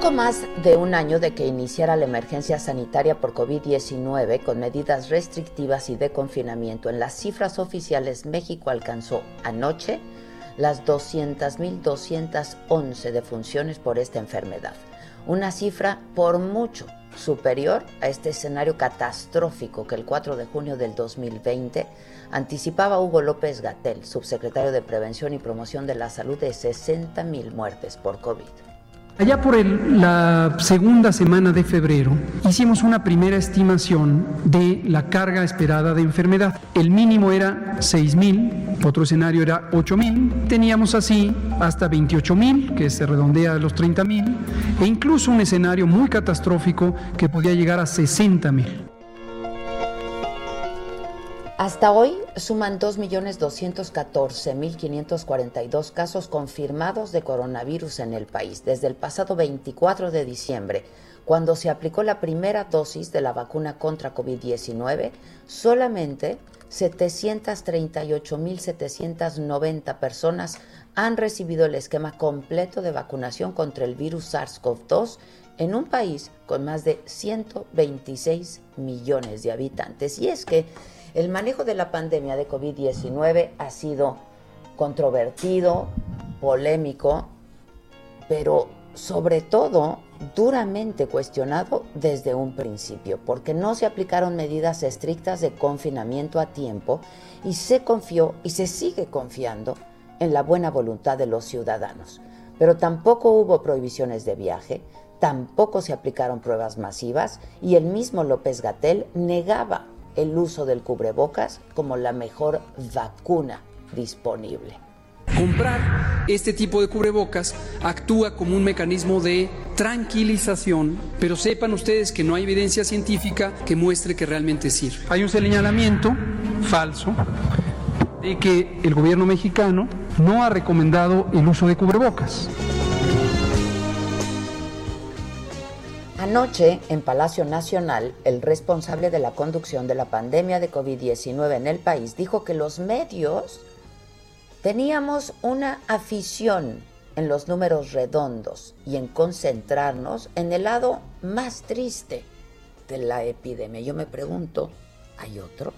Poco más de un año de que iniciara la emergencia sanitaria por COVID-19 con medidas restrictivas y de confinamiento, en las cifras oficiales México alcanzó anoche las 200.211 defunciones por esta enfermedad, una cifra por mucho superior a este escenario catastrófico que el 4 de junio del 2020 anticipaba Hugo López Gatel, subsecretario de Prevención y Promoción de la Salud, de 60.000 muertes por COVID. Allá por el- la segunda semana de febrero hicimos una primera estimación de la carga esperada de enfermedad. El mínimo era 6.000, otro escenario era 8.000. Teníamos así hasta 28.000, que se redondea a los 30.000, e incluso un escenario muy catastrófico que podía llegar a 60.000. Hasta hoy suman 2.214.542 casos confirmados de coronavirus en el país desde el pasado 24 de diciembre, cuando se aplicó la primera dosis de la vacuna contra COVID-19, solamente 738.790 personas han recibido el esquema completo de vacunación contra el virus SARS-CoV-2 en un país con más de 126 millones de habitantes. Y es que el manejo de la pandemia de COVID-19 ha sido controvertido, polémico, pero sobre todo duramente cuestionado desde un principio, porque no se aplicaron medidas estrictas de confinamiento a tiempo y se confió y se sigue confiando en la buena voluntad de los ciudadanos. Pero tampoco hubo prohibiciones de viaje, tampoco se aplicaron pruebas masivas y el mismo López Gatel negaba el uso del cubrebocas como la mejor vacuna disponible. Comprar este tipo de cubrebocas actúa como un mecanismo de tranquilización, pero sepan ustedes que no hay evidencia científica que muestre que realmente sirve. Hay un señalamiento falso de que el gobierno mexicano no ha recomendado el uso de cubrebocas. Anoche, en Palacio Nacional, el responsable de la conducción de la pandemia de COVID-19 en el país dijo que los medios teníamos una afición en los números redondos y en concentrarnos en el lado más triste de la epidemia. Yo me pregunto, ¿hay otro?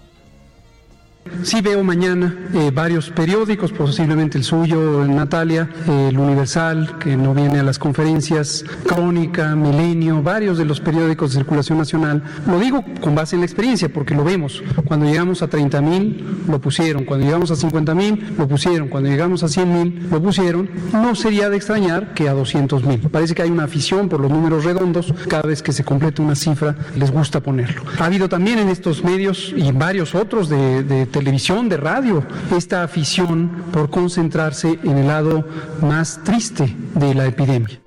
Sí veo mañana eh, varios periódicos, posiblemente el suyo, el Natalia, el Universal, que no viene a las conferencias, Crónica, Milenio, varios de los periódicos de circulación nacional. Lo digo con base en la experiencia, porque lo vemos. Cuando llegamos a 30 mil, lo pusieron. Cuando llegamos a 50 mil, lo pusieron. Cuando llegamos a 100 mil, lo pusieron. No sería de extrañar que a 200 mil. Parece que hay una afición por los números redondos. Cada vez que se completa una cifra, les gusta ponerlo. Ha habido también en estos medios y varios otros de, de televisión, de radio, esta afición por concentrarse en el lado más triste de la epidemia.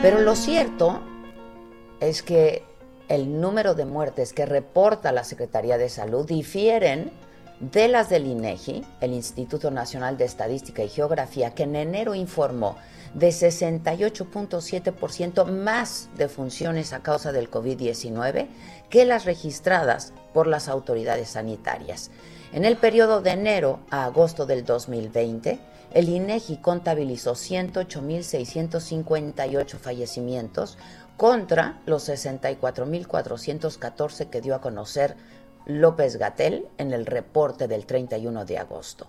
Pero lo cierto es que el número de muertes que reporta la Secretaría de Salud difieren de las del INEGI, el Instituto Nacional de Estadística y Geografía, que en enero informó de 68.7% más defunciones a causa del COVID-19 que las registradas por las autoridades sanitarias. En el periodo de enero a agosto del 2020, el INEGI contabilizó 108.658 fallecimientos contra los 64.414 que dio a conocer López Gatel en el reporte del 31 de agosto.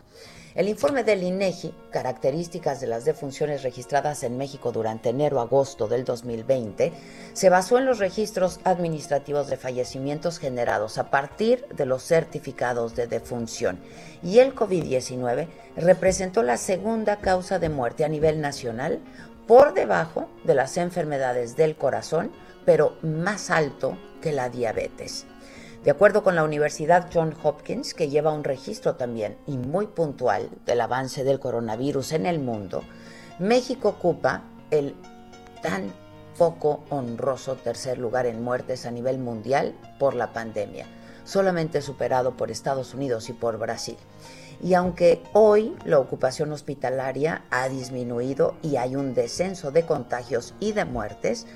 El informe del INEGI, características de las defunciones registradas en México durante enero-agosto del 2020, se basó en los registros administrativos de fallecimientos generados a partir de los certificados de defunción y el COVID-19 representó la segunda causa de muerte a nivel nacional por debajo de las enfermedades del corazón, pero más alto que la diabetes. De acuerdo con la Universidad John Hopkins, que lleva un registro también y muy puntual del avance del coronavirus en el mundo, México ocupa el tan poco honroso tercer lugar en muertes a nivel mundial por la pandemia, solamente superado por Estados Unidos y por Brasil. Y aunque hoy la ocupación hospitalaria ha disminuido y hay un descenso de contagios y de muertes,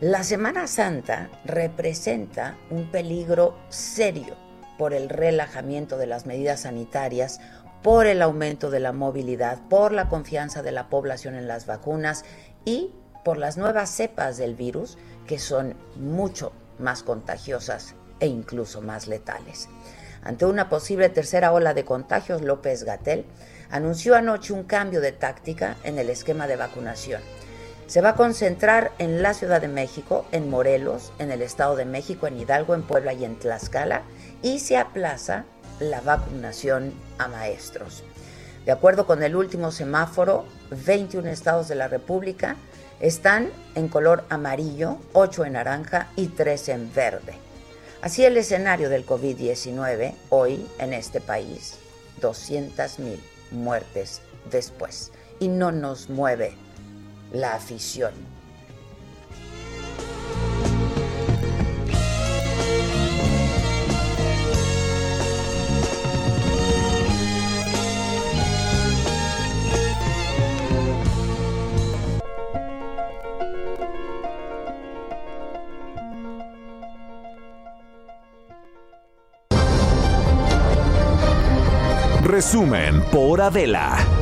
la Semana Santa representa un peligro serio por el relajamiento de las medidas sanitarias, por el aumento de la movilidad, por la confianza de la población en las vacunas y por las nuevas cepas del virus que son mucho más contagiosas e incluso más letales. Ante una posible tercera ola de contagios, López Gatel anunció anoche un cambio de táctica en el esquema de vacunación se va a concentrar en la Ciudad de México, en Morelos, en el Estado de México, en Hidalgo, en Puebla y en Tlaxcala, y se aplaza la vacunación a maestros. De acuerdo con el último semáforo, 21 estados de la República están en color amarillo, 8 en naranja y 3 en verde. Así el escenario del COVID-19 hoy en este país, 200.000 muertes después. Y no nos mueve la afición. Resumen por Adela.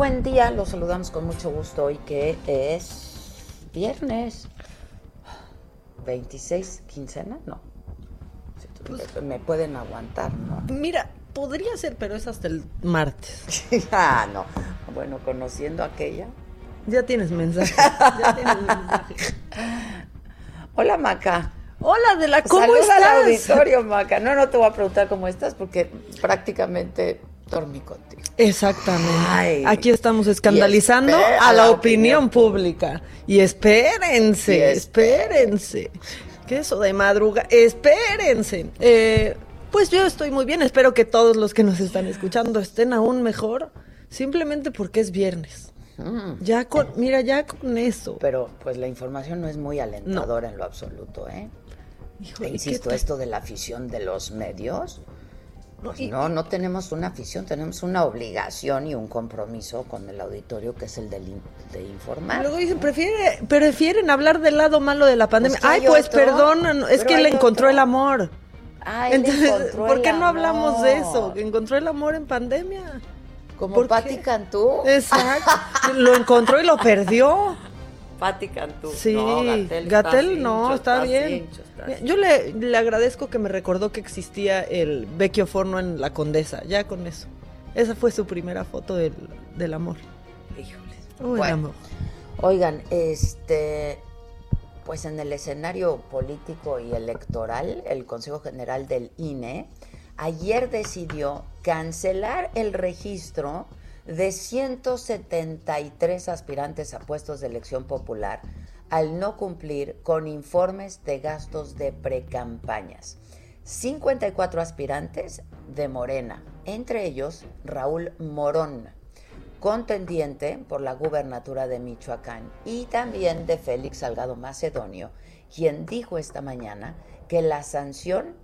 Buen día, los saludamos con mucho gusto hoy que es viernes 26 quincena, no. Pues me pueden aguantar, ¿no? Mira, podría ser, pero es hasta el martes. ah, no. Bueno, conociendo aquella. Ya tienes mensaje. ya tienes mensaje. Hola, Maca. Hola, de la ¿cómo Saluda estás? al auditorio, Maca. No, no te voy a preguntar cómo estás porque prácticamente dormí contigo. Exactamente. Ay. Aquí estamos escandalizando a la la opinión, opinión pública. Y espérense, Y espérense. ¿Qué eso de madruga? Espérense. Eh, pues yo estoy muy bien. Espero que todos los que nos están escuchando estén aún mejor. Simplemente porque es viernes. Ya con, mira, ya con eso. Pero pues la información no es muy alentadora en lo absoluto, ¿eh? Híjole, E ¿qué insisto, esto de la afición de los medios, pues y- no, no tenemos una afición, tenemos una obligación y un compromiso con el auditorio que es el del in- de informar. Luego dicen, prefiere, prefieren hablar del lado malo de la pandemia. Pues que Ay, pues otro. perdón, no, es que él encontró otro. el amor. Ah, él Entonces, encontró ¿por qué no hablamos de eso? Que encontró el amor en pandemia. Como ¿Por Patti? Cantú. Exacto. Lo encontró y lo perdió. Patti Cantú. Sí, No, Gatel, no, está, bien. está. Yo le, le agradezco que me recordó que existía el vecchio forno en la condesa, ya con eso. Esa fue su primera foto del, del amor. Híjoles. Oh, Bueno, amor. Oigan, este, pues en el escenario político y electoral, el Consejo General del INE ayer decidió cancelar el registro de 173 aspirantes a puestos de elección popular al no cumplir con informes de gastos de precampañas. 54 aspirantes de Morena, entre ellos Raúl Morón, contendiente por la gubernatura de Michoacán, y también de Félix Salgado Macedonio, quien dijo esta mañana que la sanción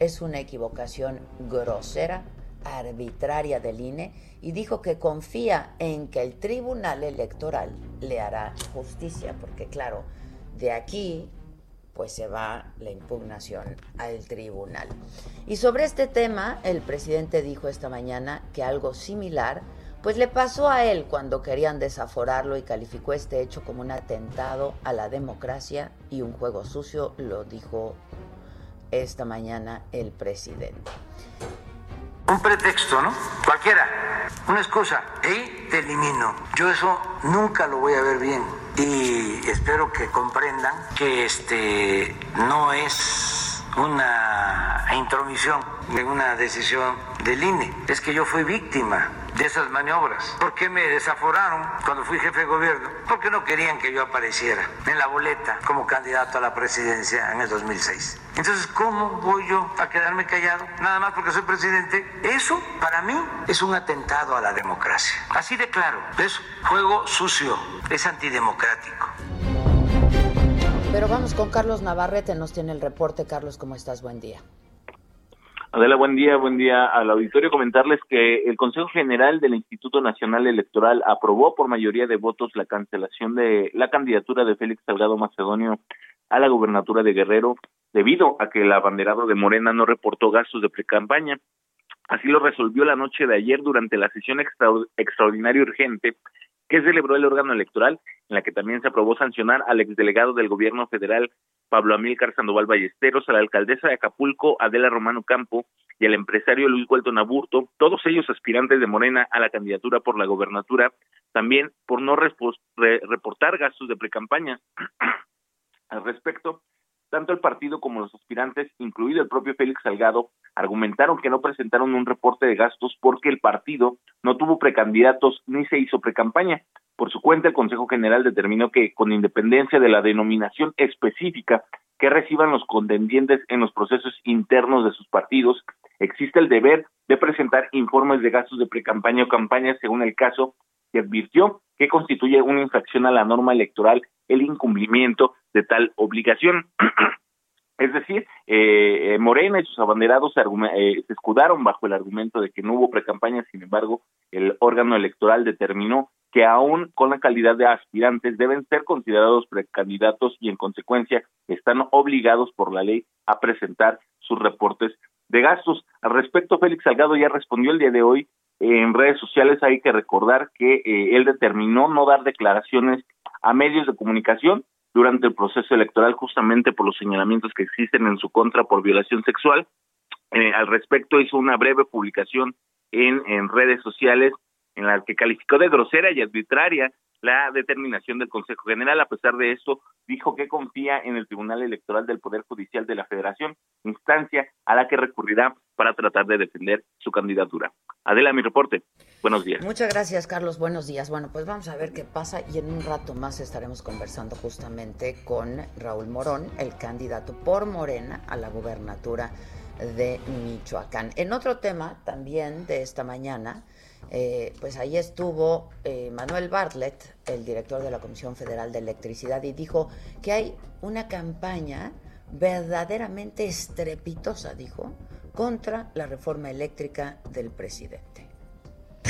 es una equivocación grosera, arbitraria del INE, y dijo que confía en que el Tribunal Electoral le hará justicia, porque claro, de aquí pues se va la impugnación al tribunal. Y sobre este tema, el presidente dijo esta mañana que algo similar pues le pasó a él cuando querían desaforarlo y calificó este hecho como un atentado a la democracia y un juego sucio, lo dijo esta mañana el presidente. Un pretexto, ¿no? Cualquiera, una excusa, y te elimino. Yo eso nunca lo voy a ver bien y espero que comprendan que este no es una intromisión en una decisión del INE, es que yo fui víctima de esas maniobras. ¿Por qué me desaforaron cuando fui jefe de gobierno? Porque no querían que yo apareciera en la boleta como candidato a la presidencia en el 2006. Entonces, ¿cómo voy yo a quedarme callado? Nada más porque soy presidente. Eso, para mí, es un atentado a la democracia. Así de claro. Es juego sucio. Es antidemocrático. Pero vamos con Carlos Navarrete, nos tiene el reporte. Carlos, ¿cómo estás? Buen día. Adela, buen día, buen día al auditorio. Comentarles que el Consejo General del Instituto Nacional Electoral aprobó por mayoría de votos la cancelación de la candidatura de Félix Salgado Macedonio a la gubernatura de Guerrero debido a que el abanderado de Morena no reportó gastos de precampaña. Así lo resolvió la noche de ayer durante la sesión extraordinaria urgente que celebró el órgano electoral, en la que también se aprobó sancionar al exdelegado del gobierno federal Pablo Amílcar Sandoval Ballesteros, a la alcaldesa de Acapulco Adela Romano Campo y al empresario Luis Guelton Aburto, todos ellos aspirantes de Morena a la candidatura por la gobernatura, también por no reportar gastos de precampaña. Al respecto, tanto el partido como los aspirantes, incluido el propio Félix Salgado, argumentaron que no presentaron un reporte de gastos porque el partido no tuvo precandidatos ni se hizo precampaña. Por su cuenta, el Consejo General determinó que, con independencia de la denominación específica que reciban los contendientes en los procesos internos de sus partidos, existe el deber de presentar informes de gastos de precampaña o campaña según el caso y advirtió que constituye una infracción a la norma electoral el incumplimiento de tal obligación. Es decir, eh, Morena y sus abanderados eh, se escudaron bajo el argumento de que no hubo precampaña, sin embargo, el órgano electoral determinó que aún con la calidad de aspirantes deben ser considerados precandidatos y en consecuencia están obligados por la ley a presentar sus reportes de gastos. Al respecto, Félix Salgado ya respondió el día de hoy en redes sociales. Hay que recordar que eh, él determinó no dar declaraciones a medios de comunicación durante el proceso electoral justamente por los señalamientos que existen en su contra por violación sexual. Eh, al respecto hizo una breve publicación en, en redes sociales en la que calificó de grosera y arbitraria la determinación del Consejo General. A pesar de esto, dijo que confía en el Tribunal Electoral del Poder Judicial de la Federación, instancia a la que recurrirá para tratar de defender su candidatura. Adela, mi reporte. Buenos días. Muchas gracias, Carlos. Buenos días. Bueno, pues vamos a ver qué pasa y en un rato más estaremos conversando justamente con Raúl Morón, el candidato por Morena a la gubernatura de Michoacán. En otro tema también de esta mañana, eh, pues ahí estuvo eh, Manuel Bartlett, el director de la Comisión Federal de Electricidad, y dijo que hay una campaña verdaderamente estrepitosa, dijo, contra la reforma eléctrica del presidente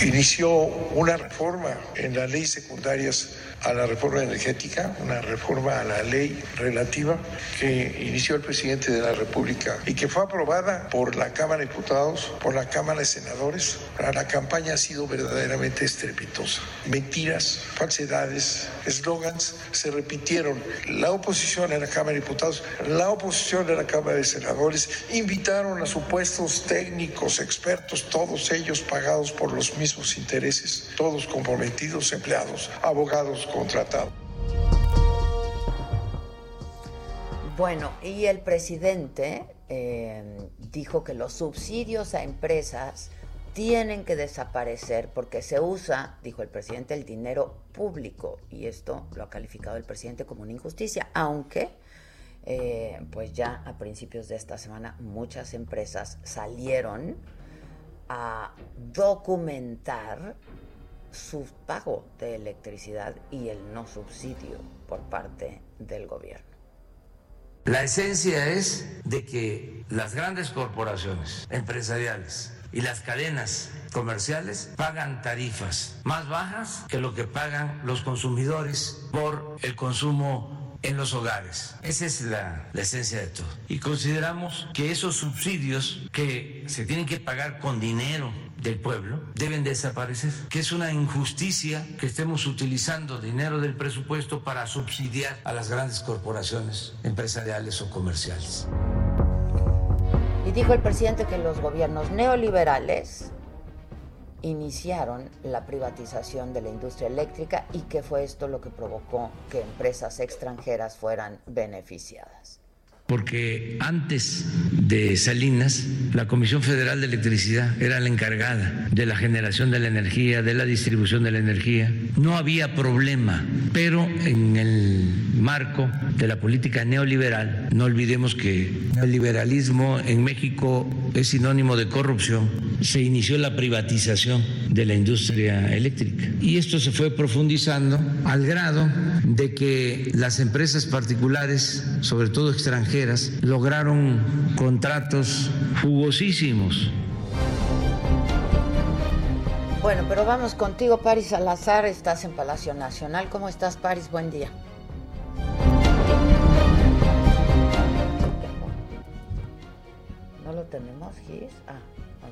inició una reforma en las leyes secundarias a la reforma energética, una reforma a la ley relativa que inició el presidente de la República y que fue aprobada por la Cámara de Diputados, por la Cámara de Senadores. La campaña ha sido verdaderamente estrepitosa. Mentiras, falsedades, eslogans se repitieron. La oposición en la Cámara de Diputados, la oposición en la Cámara de Senadores invitaron a supuestos técnicos, expertos, todos ellos pagados por los mismos mismos intereses, todos comprometidos, empleados, abogados contratados. Bueno, y el presidente eh, dijo que los subsidios a empresas tienen que desaparecer porque se usa, dijo el presidente, el dinero público. Y esto lo ha calificado el presidente como una injusticia, aunque eh, pues ya a principios de esta semana muchas empresas salieron a documentar su pago de electricidad y el no subsidio por parte del gobierno. La esencia es de que las grandes corporaciones empresariales y las cadenas comerciales pagan tarifas más bajas que lo que pagan los consumidores por el consumo en los hogares. Esa es la, esencia de todo. Y consideramos que esos subsidios que se tienen que pagar con dinero del pueblo deben desaparecer, que es una injusticia que estemos utilizando dinero del presupuesto para subsidiar a las grandes corporaciones empresariales o comerciales. Y dijo el presidente que los gobiernos neoliberales iniciaron la privatización de la industria eléctrica y que fue esto lo que provocó que empresas extranjeras fueran beneficiadas porque antes de Salinas, la Comisión Federal de Electricidad era la encargada de la generación de la energía, de la distribución de la energía. No había problema, pero en el marco de la política neoliberal, no olvidemos que el liberalismo en México es sinónimo de corrupción, se inició la privatización de la industria eléctrica. Y esto se fue profundizando al grado de que las empresas particulares, sobre todo extranjeras, lograron contratos jugosísimos. Bueno, pero vamos contigo, Paris Salazar. Estás en Palacio Nacional. ¿Cómo estás, Paris? Buen día. ¿No lo tenemos, Gis? Ah,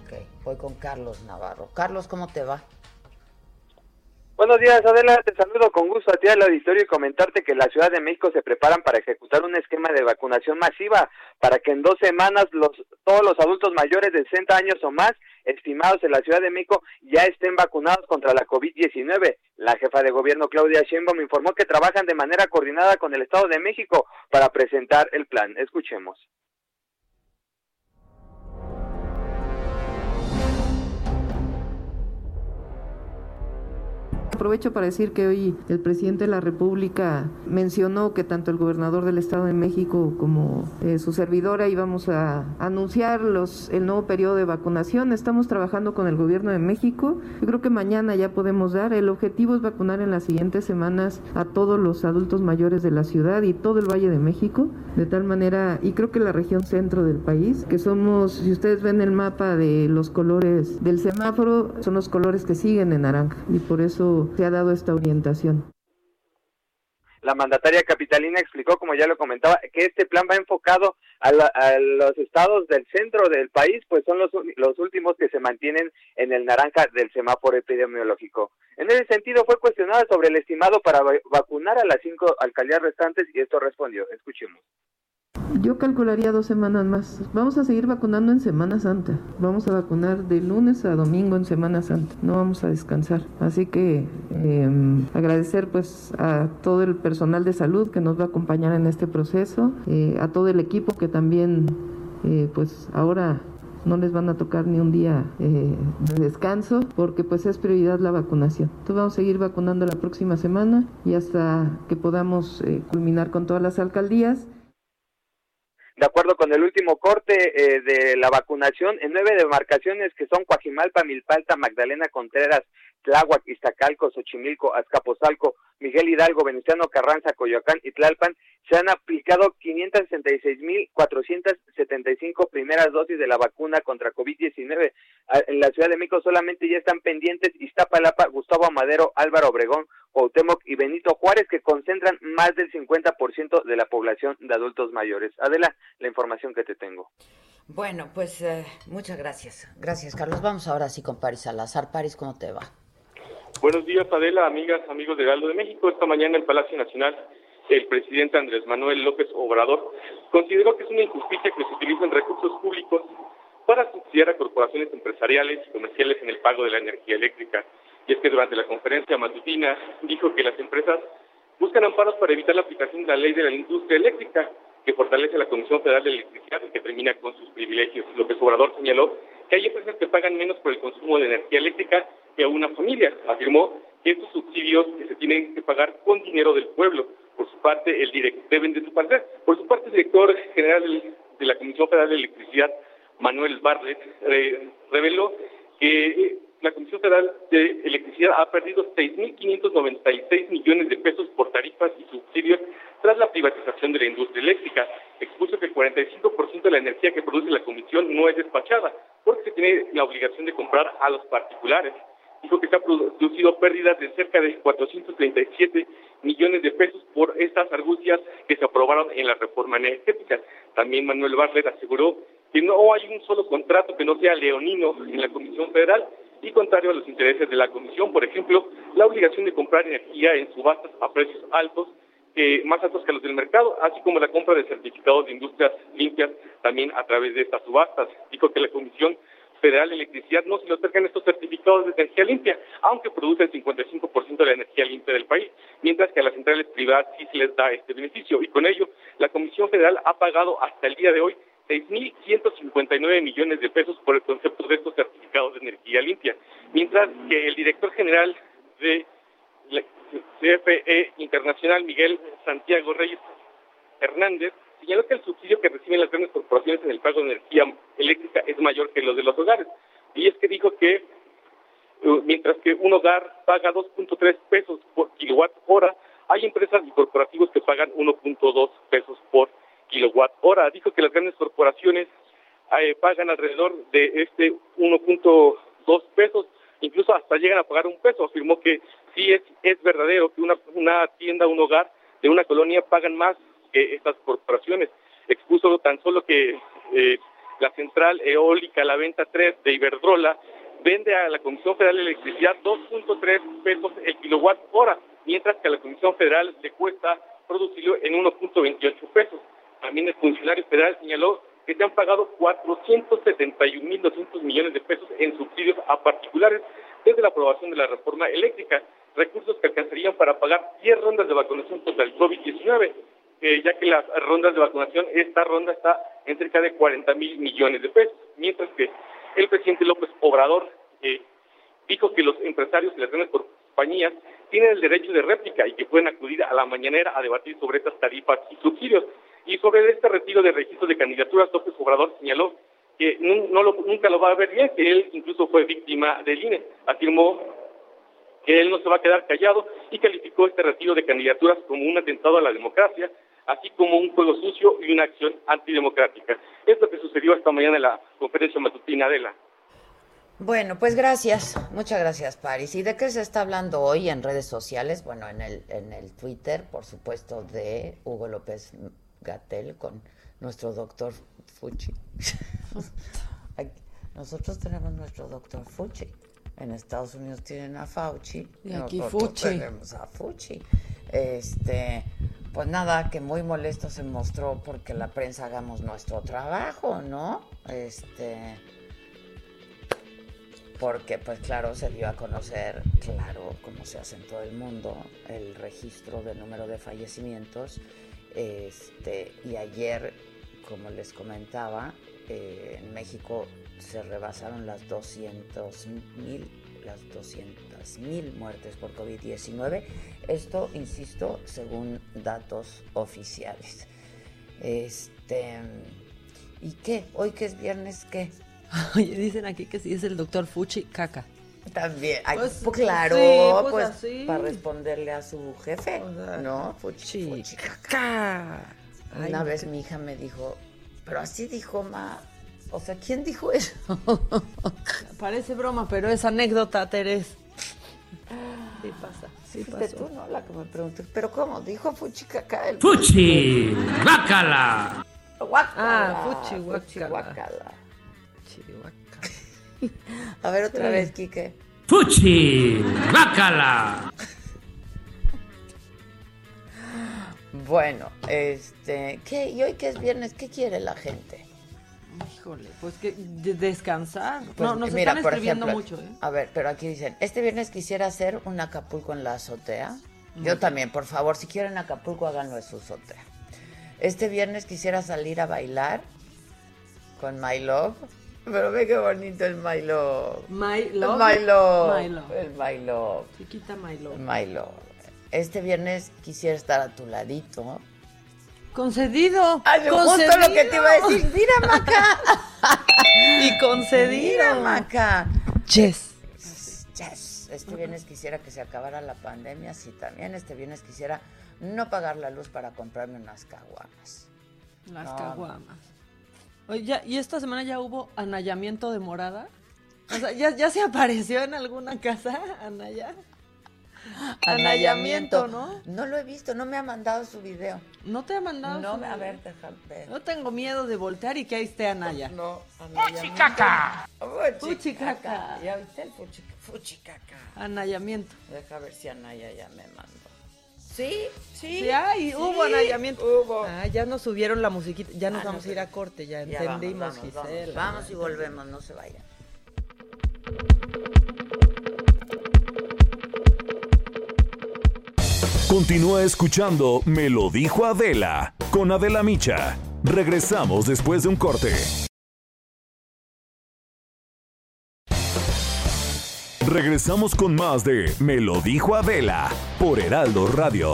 ok. Voy con Carlos Navarro. Carlos, ¿cómo te va? Buenos días, Adela. Te saludo con gusto a ti al auditorio y comentarte que la Ciudad de México se preparan para ejecutar un esquema de vacunación masiva para que en dos semanas los, todos los adultos mayores de 60 años o más estimados en la Ciudad de México ya estén vacunados contra la COVID-19. La jefa de gobierno Claudia Sheinbaum informó que trabajan de manera coordinada con el Estado de México para presentar el plan. Escuchemos. Aprovecho para decir que hoy el presidente de la República mencionó que tanto el gobernador del Estado de México como eh, su servidora íbamos a anunciar los, el nuevo periodo de vacunación. Estamos trabajando con el gobierno de México. Yo creo que mañana ya podemos dar. El objetivo es vacunar en las siguientes semanas a todos los adultos mayores de la ciudad y todo el Valle de México. De tal manera, y creo que la región centro del país, que somos, si ustedes ven el mapa de los colores del semáforo, son los colores que siguen en naranja. Y por eso se ha dado esta orientación. La mandataria capitalina explicó, como ya lo comentaba, que este plan va enfocado a, los estados del centro del país, pues son los, los últimos que se mantienen en el naranja del semáforo epidemiológico. En ese sentido, fue cuestionada sobre el estimado para vacunar a las cinco alcaldías restantes y esto respondió. Escuchemos. Yo calcularía dos semanas más. Vamos a seguir vacunando en Semana Santa. Vamos a vacunar de lunes a domingo en Semana Santa. No vamos a descansar. Así que em, agradecer pues a todo el personal de salud que nos va a acompañar en este proceso, eh, a todo el equipo que también eh, pues ahora no les van a tocar ni un día eh, de descanso porque pues es prioridad la vacunación. Entonces vamos a seguir vacunando la próxima semana y hasta que podamos culminar con todas las alcaldías. De acuerdo con el último corte eh, de la vacunación, en nueve demarcaciones que son Coajimalpa, Milpalta, Magdalena Contreras, Tláhuac, Iztacalco, Xochimilco, Azcapotzalco, Miguel Hidalgo, Venustiano Carranza, Coyoacán y Tlalpan, se han aplicado 566.475 primeras dosis de la vacuna contra COVID-19. En la Ciudad de México solamente ya están pendientes Iztapalapa, Gustavo Amadero, Álvaro Obregón, Cuauhtémoc y Benito Juárez, que concentran más del 50% de la población de adultos mayores. Adela, la información que te tengo. Bueno, pues eh, muchas gracias. Gracias, Carlos. Vamos ahora sí con Paris Salazar. Paris, ¿cómo te va? Buenos días, Adela, amigas, amigos de Galdo de México. Esta mañana en el Palacio Nacional, el presidente Andrés Manuel López Obrador consideró que es una injusticia que se utilicen recursos públicos para subsidiar a corporaciones empresariales y comerciales en el pago de la energía eléctrica. Y es que durante la conferencia matutina dijo que las empresas buscan amparos para evitar la aplicación de la ley de la industria eléctrica, que fortalece la Comisión Federal de Electricidad y que termina con sus privilegios. López Obrador señaló que hay empresas que pagan menos por el consumo de energía eléctrica que a una familia. Afirmó que estos subsidios que se tienen que pagar con dinero del pueblo. Por su parte, el director deben de su parte. Por su parte, el director general de la Comisión Federal de Electricidad, Manuel Bartlett, reveló que la Comisión Federal de Electricidad ha perdido 6.596 millones de pesos por tarifas y subsidios tras la privatización de la industria eléctrica. Expuso que el 45% de la energía que produce la Comisión no es despachada, porque se tiene la obligación de comprar a los particulares. Dijo que se ha producido pérdidas de cerca de 437 millones de pesos por estas argucias que se aprobaron en la reforma energética. También Manuel Barlet aseguró que no hay un solo contrato que no sea leonino en la Comisión Federal y contrario a los intereses de la Comisión, por ejemplo, la obligación de comprar energía en subastas a precios altos, eh, más altos que los del mercado, así como la compra de certificados de industrias limpias también a través de estas subastas. Dijo que la Comisión Federal de Electricidad no se le otorgan estos certificados de energía limpia, aunque produce el 55% de la energía limpia del país, mientras que a las centrales privadas sí se les da este beneficio. Y con ello, la Comisión Federal ha pagado hasta el día de hoy 6.159 millones de pesos por el concepto de estos certificados de energía limpia, mientras que el director general de la CFE Internacional, Miguel Santiago Reyes Hernández, señaló que el subsidio que reciben las grandes corporaciones en el pago de energía eléctrica es mayor que los de los hogares. Y es que dijo que uh, mientras que un hogar paga 2.3 pesos por kilowatt hora, hay empresas y corporativos que pagan 1.2 pesos por kilowatt hora. Dijo que las grandes corporaciones eh, pagan alrededor de este 1.2 pesos, incluso hasta llegan a pagar un peso. Afirmó que sí es, es verdadero que una, una tienda, un hogar de una colonia pagan más que estas corporaciones. Expuso tan solo que eh, la central eólica La Venta 3 de Iberdrola vende a la Comisión Federal de Electricidad 2.3 pesos el kilowatt hora, mientras que a la Comisión Federal le cuesta producirlo en 1.28 pesos. También el funcionario federal señaló que se han pagado 471.200 millones de pesos en subsidios a particulares desde la aprobación de la reforma eléctrica, recursos que alcanzarían para pagar 10 rondas de vacunación contra el COVID-19 ya que las rondas de vacunación, esta ronda está en cerca de 40 mil millones de pesos, mientras que el presidente López Obrador eh, dijo que los empresarios y las grandes compañías tienen el derecho de réplica y que pueden acudir a la mañanera a debatir sobre estas tarifas y subsidios. Y sobre este retiro de registros de candidaturas, López Obrador señaló que no, nunca lo va a ver bien, que él incluso fue víctima del INE. Afirmó que él no se va a quedar callado y calificó este retiro de candidaturas como un atentado a la democracia así como un juego sucio y una acción antidemocrática. Es lo que sucedió esta mañana en la conferencia matutina de la. Bueno, pues gracias, muchas gracias, Paris. ¿Y de qué se está hablando hoy en redes sociales? Bueno, en el, en el Twitter, por supuesto, de Hugo López Gatel con nuestro doctor Fuchi. Nosotros tenemos nuestro doctor Fuchi. En Estados Unidos tienen a Fauci. Y aquí Fuchi. tenemos a Fuchi. Este, pues nada, que muy molesto se mostró porque la prensa hagamos nuestro trabajo, ¿no? Este porque pues claro, se dio a conocer, claro, como se hace en todo el mundo, el registro del número de fallecimientos. Este, y ayer, como les comentaba, eh, en México se rebasaron las 200 mil las 200 mil muertes por COVID-19. Esto, insisto, según datos oficiales. Este, ¿Y qué? ¿Hoy que es viernes qué? Oye, dicen aquí que sí es el doctor Fuchi caca. También, pues, pues, claro, pues, pues para responderle a su jefe, ¿no? Fuchi, Fuchi caca. Una vez mi hija me dijo, pero así dijo ma, o sea, ¿quién dijo eso? Parece broma, pero es anécdota, Terés. Sí pasa, sí pasa. tú, ¿no? La que me pregunté, ¿pero cómo? Dijo Fuchi Caca. El... ¡Fuchi! ¡Guácala! Ah, Fuchi Guácala. Fuchi A ver otra vez, Quique. ¡Fuchi! ¡Guácala! Bueno, este, ¿qué? ¿Y hoy que es viernes? ¿Qué quiere la gente? Híjole, pues que descansar. Pues, no, nos mira, están escribiendo mucho. ¿eh? A ver, pero aquí dicen, este viernes quisiera hacer un Acapulco en la azotea. Yo también, por favor, si quieren Acapulco, háganlo en su azotea. Este viernes quisiera salir a bailar con My Love. Pero ve qué bonito el My Love. My Love. My Love. My love. El My Love. Chiquita My Love. My Love. Este viernes quisiera estar a tu ladito Concedido. Ay, concedido. justo lo que te iba a decir. Mira, Maca. y concedido. Mira, Maca. Yes. Yes. Este viernes quisiera que se acabara la pandemia. Sí, también este viernes quisiera no pagar la luz para comprarme unas caguamas. Las caguamas. Oye, ¿y esta semana ya hubo anallamiento de morada? O sea, ¿ya, ¿ya se apareció en alguna casa, Anaya? Anallamiento, ¿no? No lo he visto, no me ha mandado su video. ¿No te ha mandado No, su a video? ver, déjame ver. No tengo miedo de voltear y que ahí esté Anaya. No, ¡Fuchicaca! Fuchicaca. Fuchicaca. ¿Ya viste el fuchicaca? Fuchicaca. Anallamiento. Deja ver si Anaya ya me mandó. Sí, sí. Sí, sí, hubo anallamiento. Hubo. Ah, ya nos subieron la musiquita. Ya nos Ah, no, vamos a ir a corte, ya, entendimos, vamos, vamos. Gisela. Vamos y volvemos, no se vayan. Continúa escuchando Me lo dijo Adela con Adela Micha. Regresamos después de un corte. Regresamos con más de Me lo dijo Adela por Heraldo Radio.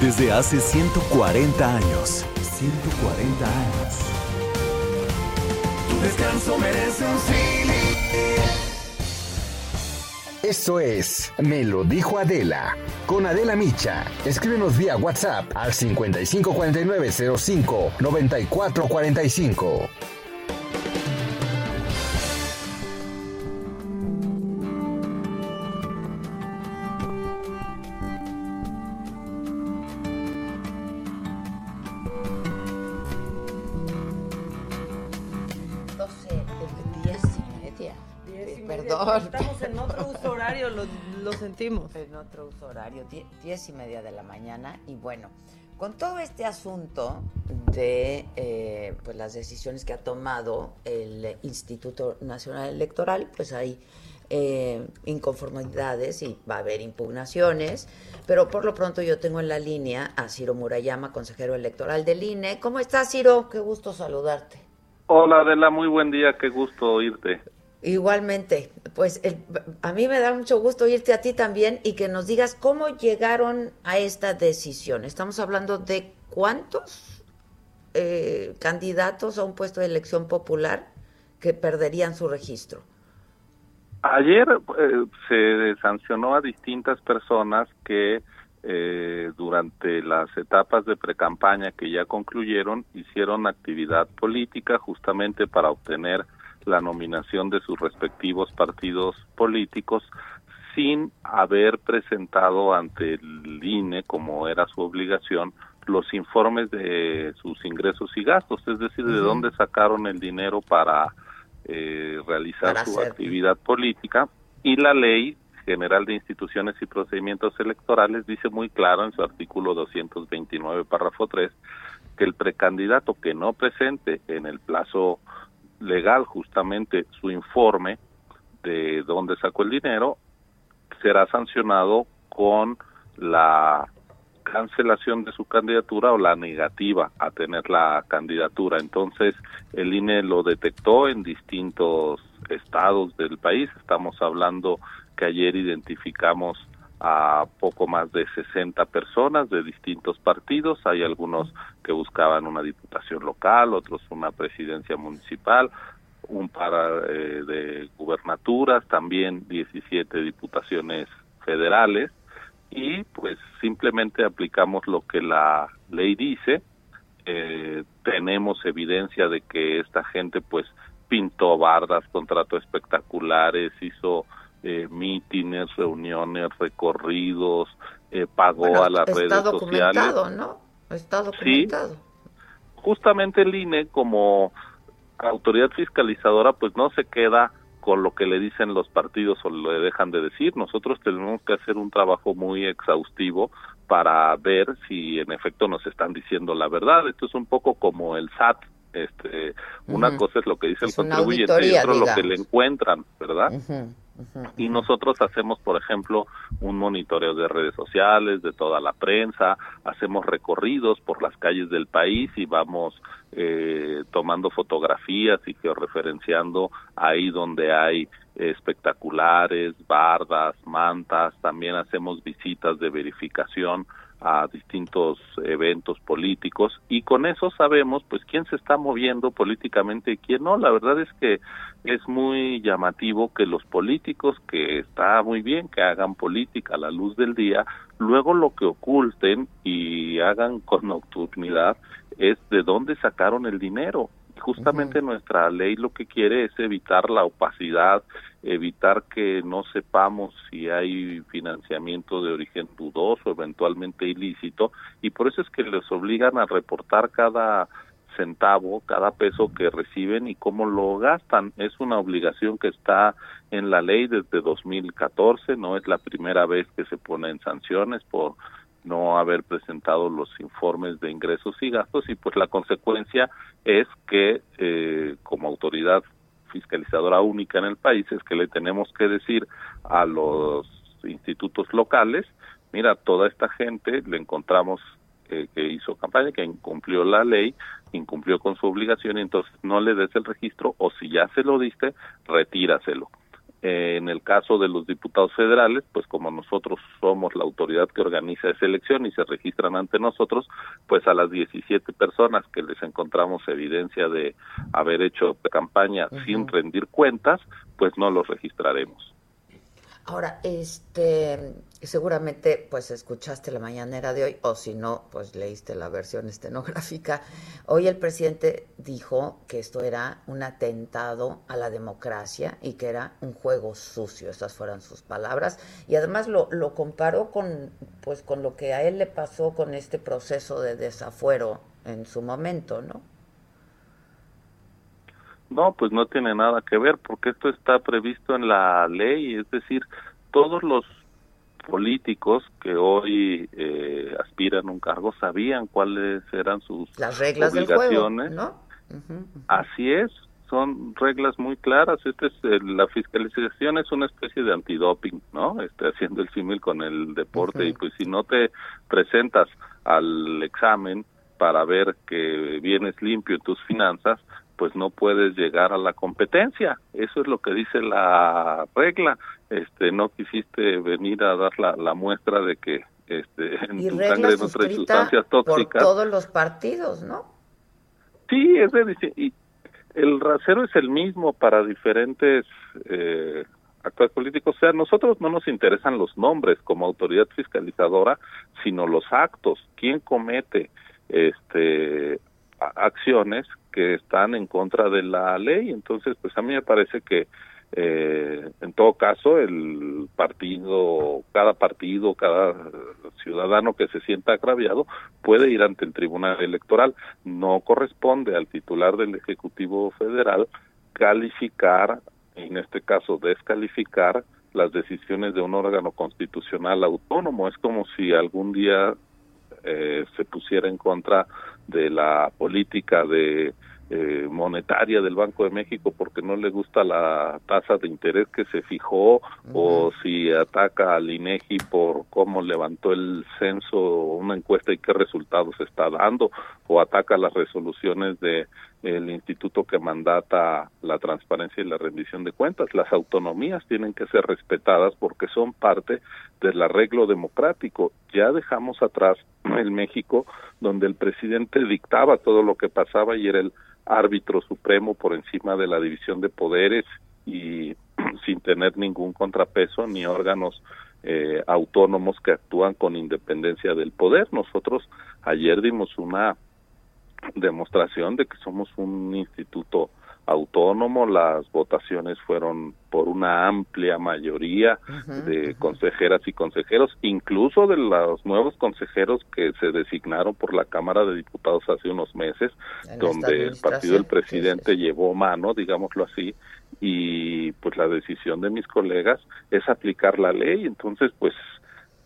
Desde hace 140 años. 140 años. Tu descanso merece un Esto es Me lo dijo Adela. Con Adela Micha. Escríbenos vía WhatsApp al 554905 9445. Sentimos. En otro uso horario, die- diez y media de la mañana. Y bueno, con todo este asunto de eh, pues las decisiones que ha tomado el Instituto Nacional Electoral, pues hay eh, inconformidades y va a haber impugnaciones. Pero por lo pronto yo tengo en la línea a Ciro Murayama, consejero electoral del INE. ¿Cómo estás, Ciro? Qué gusto saludarte. Hola Adela, muy buen día, qué gusto oírte. Igualmente, pues a mí me da mucho gusto oírte a ti también y que nos digas cómo llegaron a esta decisión. Estamos hablando de cuántos eh, candidatos a un puesto de elección popular que perderían su registro. Ayer eh, se sancionó a distintas personas que eh, durante las etapas de precampaña que ya concluyeron hicieron actividad política justamente para obtener la nominación de sus respectivos partidos políticos sin haber presentado ante el INE, como era su obligación, los informes de sus ingresos y gastos, es decir, de dónde sacaron el dinero para eh, realizar Para su hacer. actividad política y la ley general de instituciones y procedimientos electorales dice muy claro en su artículo 229 párrafo 3 que el precandidato que no presente en el plazo legal justamente su informe de dónde sacó el dinero será sancionado con la cancelación de su candidatura o la negativa a tener la candidatura. Entonces, el INE lo detectó en distintos estados del país. Estamos hablando que ayer identificamos a poco más de 60 personas de distintos partidos. Hay algunos que buscaban una diputación local, otros una presidencia municipal, un par eh, de gubernaturas, también 17 diputaciones federales y pues simplemente aplicamos lo que la ley dice. Eh, tenemos evidencia de que esta gente pues pintó bardas, contrató espectaculares, hizo eh, mítines, reuniones, recorridos, eh, pagó Bueno, a las está redes documentado, sociales. ¿no? Está Sí, documentado. justamente el INE como autoridad fiscalizadora pues no se queda con lo que le dicen los partidos o le dejan de decir. Nosotros tenemos que hacer un trabajo muy exhaustivo para ver si en efecto nos están diciendo la verdad. Esto es un poco como el SAT. Este, una cosa es lo que dice Es el contribuyente y otro lo que digamos. le encuentran, ¿verdad? Y nosotros hacemos, por ejemplo, un monitoreo de redes sociales, de toda la prensa, hacemos recorridos por las calles del país y vamos eh, tomando fotografías y georreferenciando ahí donde hay espectaculares, bardas, mantas, también hacemos visitas de verificación a distintos eventos políticos y con eso sabemos pues quién se está moviendo políticamente y quién no. La verdad es que es muy llamativo que los políticos que está muy bien que hagan política a la luz del día, luego lo que oculten y hagan con nocturnidad es de dónde sacaron el dinero justamente nuestra ley lo que quiere es evitar la opacidad, evitar que no sepamos si hay financiamiento de origen dudoso, eventualmente ilícito, y por eso es que les obligan a reportar cada centavo, cada peso que reciben y cómo lo gastan. Es una obligación que está en la ley desde 2014, no es la primera vez que se ponen sanciones por no haber presentado los informes de ingresos y gastos y pues la consecuencia es que eh, como autoridad fiscalizadora única en el país es que le tenemos que decir a los institutos locales, mira, toda esta gente le encontramos eh, que hizo campaña, que incumplió la ley, incumplió con su obligación y entonces no le des el registro o si ya se lo diste, retíraselo en el caso de los diputados federales, pues como nosotros somos la autoridad que organiza esa elección y se registran ante nosotros, pues a las 17 personas que les encontramos evidencia de haber hecho campaña sin rendir cuentas, pues no los registraremos. Ahora, este, seguramente pues escuchaste la mañanera de hoy o si no, pues leíste la versión estenográfica. Hoy el presidente dijo que esto era un atentado a la democracia y que era un juego sucio, esas fueron sus palabras, y además lo, lo comparó con pues con lo que a él le pasó con este proceso de desafuero en su momento, ¿no? No, pues no tiene nada que ver porque esto está previsto en la ley, es decir, todos los políticos que hoy eh, aspiran a un cargo sabían cuáles eran sus Las reglas obligaciones. Del juego, ¿no? Así es, son reglas muy claras. Este es eh, la fiscalización es una especie de antidoping, ¿no? Este, haciendo el símil con el deporte y pues si no te presentas al examen para ver que vienes limpio en tus finanzas, pues no puedes llegar a la competencia. Eso es lo que dice la regla. Este, no quisiste venir a dar la, muestra de que este, en y tu sangre no trae sustancias tóxicas. Por todos los partidos, ¿no? Sí, es decir, y el rasero es el mismo para diferentes eh, actores políticos. O sea, nosotros no nos interesan los nombres como autoridad fiscalizadora, sino los actos. ¿Quién comete este acciones que están en contra de la ley. Entonces, pues a mí me parece que eh, en todo caso el partido, cada partido, cada ciudadano que se sienta agraviado puede ir ante el Tribunal Electoral. No corresponde al titular del Ejecutivo Federal calificar, en este caso descalificar, las decisiones de un órgano constitucional autónomo. Es como si algún día eh, se pusiera en contra de la política de eh, monetaria del Banco de México porque no le gusta la tasa de interés que se fijó o si ataca al INEGI por cómo levantó el censo una encuesta y qué resultados está dando o ataca las resoluciones de el instituto que mandata la transparencia y la rendición de cuentas. Las autonomías tienen que ser respetadas porque son parte del arreglo democrático. Ya dejamos atrás el México donde el presidente dictaba todo lo que pasaba y era el árbitro supremo por encima de la división de poderes y sin tener ningún contrapeso ni órganos eh, autónomos que actúan con independencia del poder. Nosotros ayer dimos una demostración de que somos un instituto autónomo, las votaciones fueron por una amplia mayoría de consejeras y consejeros, incluso de los nuevos consejeros que se designaron por la Cámara de Diputados hace unos meses, donde el partido del presidente llevó mano, digámoslo así, y pues la decisión de mis colegas es aplicar la ley, entonces pues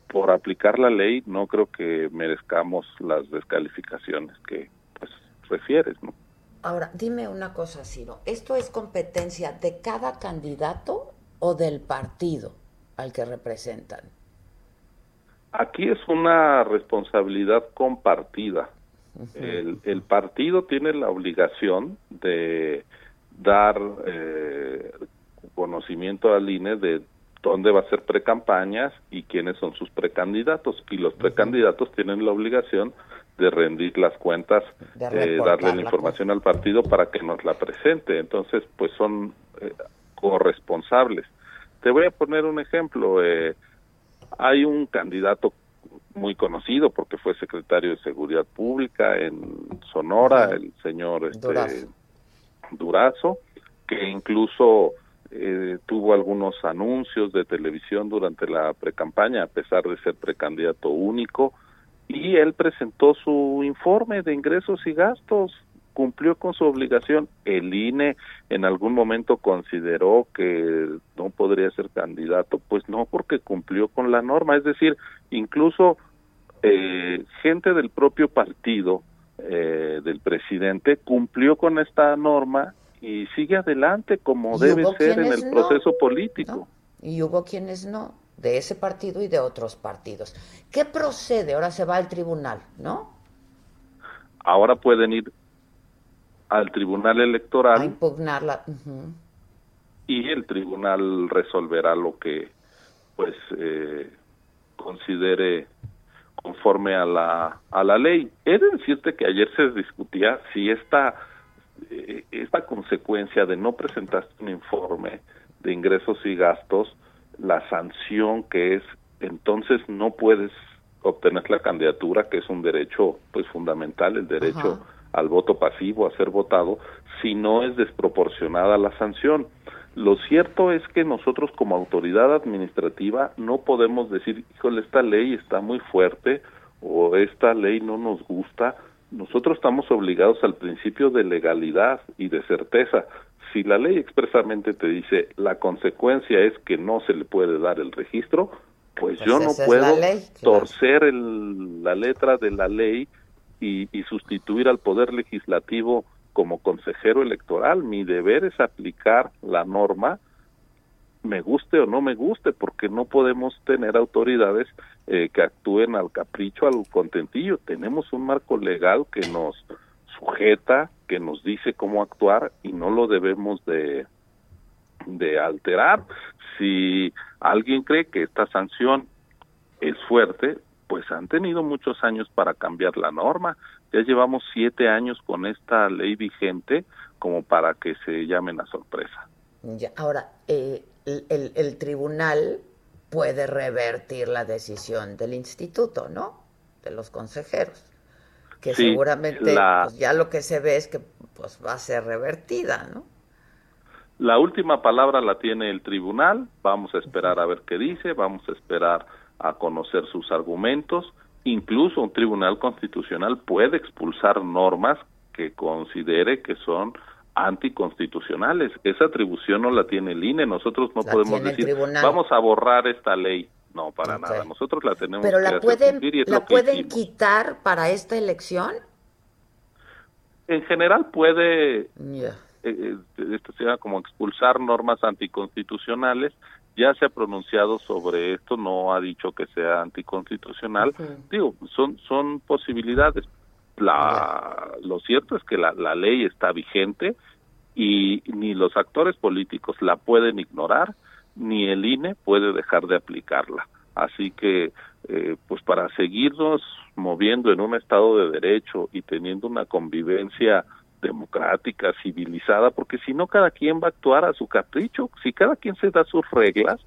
por aplicar la ley no creo que merezcamos las descalificaciones que refieres, ¿no? Ahora, dime una cosa, Ciro. ¿Esto es competencia de cada candidato o del partido al que representan? Aquí es una responsabilidad compartida. el, partido tiene la obligación de dar eh, conocimiento al INE de dónde va a ser precampañas y quiénes son sus precandidatos. Y los precandidatos tienen la obligación de rendir las cuentas, eh, darle la información al partido para que nos la presente. Entonces, pues son eh, corresponsables. Te voy a poner un ejemplo. Eh, hay un candidato muy conocido porque fue secretario de Seguridad Pública en Sonora, el señor este, Durazo, que incluso eh, tuvo algunos anuncios de televisión durante la precampaña, a pesar de ser precandidato único, y él presentó su informe de ingresos y gastos, cumplió con su obligación. El INE en algún momento consideró que no podría ser candidato, pues no, porque cumplió con la norma, es decir, incluso eh, gente del propio partido eh, del presidente cumplió con esta norma y sigue adelante como debe ser en el proceso político. Y hubo quienes no, de ese partido y de otros partidos. ¿Qué procede? Ahora se va al tribunal, ¿no? Ahora pueden ir al tribunal electoral. A impugnarla. Y el tribunal resolverá lo que pues eh, considere conforme a la a la ley. He de decirte que ayer se discutía si esta eh, esta consecuencia de no presentar un informe de ingresos y gastos, la sanción que es entonces no puedes obtener la candidatura, que es un derecho pues fundamental, el derecho al voto pasivo, a ser votado, si no es desproporcionada la sanción. Lo cierto es que nosotros como autoridad administrativa no podemos decir, híjole, esta ley está muy fuerte o esta ley no nos gusta, nosotros estamos obligados al principio de legalidad y de certeza. Si la ley expresamente te dice la consecuencia es que no se le puede dar el registro, pues, pues yo no puedo torcer la letra de la ley y, y sustituir al Poder Legislativo como consejero electoral. Mi deber es aplicar la norma me guste o no me guste, porque no podemos tener autoridades eh, que actúen al capricho, al contentillo. Tenemos un marco legal que nos sujeta, que nos dice cómo actuar y no lo debemos de, de alterar. Si alguien cree que esta sanción es fuerte, pues han tenido muchos años para cambiar la norma. Ya llevamos siete años con esta ley vigente como para que se llamen a sorpresa. Ahora, eh, el, el, tribunal puede revertir la decisión del instituto, ¿no? De los consejeros. Que seguramente pues, ya lo que se ve es que pues va a ser revertida, ¿no? La última palabra la tiene el tribunal, vamos a esperar a ver qué dice, vamos a esperar a conocer sus argumentos. Incluso un tribunal constitucional puede expulsar normas que considere que son anticonstitucionales. Esa atribución no la tiene el INE. Nosotros no podemos decir, vamos a borrar esta ley. No, para nada. Nosotros la tenemos Pero la pueden, ¿la pueden quitar para esta elección? En general puede, eh, eh, esto sea como expulsar normas anticonstitucionales. Ya se ha pronunciado sobre esto, no ha dicho que sea anticonstitucional. Digo, son, son posibilidades la, lo cierto es que la, la ley está vigente y ni los actores políticos la pueden ignorar, ni el INE puede dejar de aplicarla. Así que, eh, pues para seguirnos moviendo en un Estado de Derecho y teniendo una convivencia democrática, civilizada, porque si no cada quien va a actuar a su capricho, si cada quien se da sus reglas,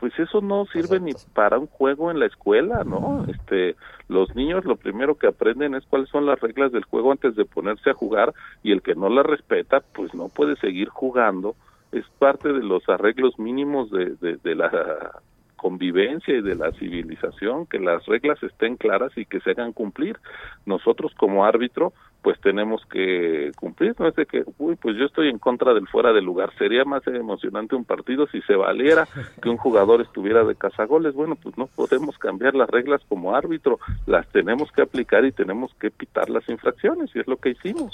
pues eso no sirve ni para un juego en la escuela, ¿no? Este, los niños lo primero que aprenden es cuáles son las reglas del juego antes de ponerse a jugar y el que no las respeta, pues no puede seguir jugando. Es parte de los arreglos mínimos de, de, la convivencia y de la civilización, que las reglas estén claras y que se hagan cumplir. Nosotros como árbitro pues tenemos que cumplir, no es de que, uy, pues yo estoy en contra del fuera de lugar, sería más emocionante un partido si se valiera que un jugador estuviera de cazagoles, bueno, pues no podemos cambiar las reglas como árbitro, las tenemos que aplicar y tenemos que pitar las infracciones y es lo que hicimos.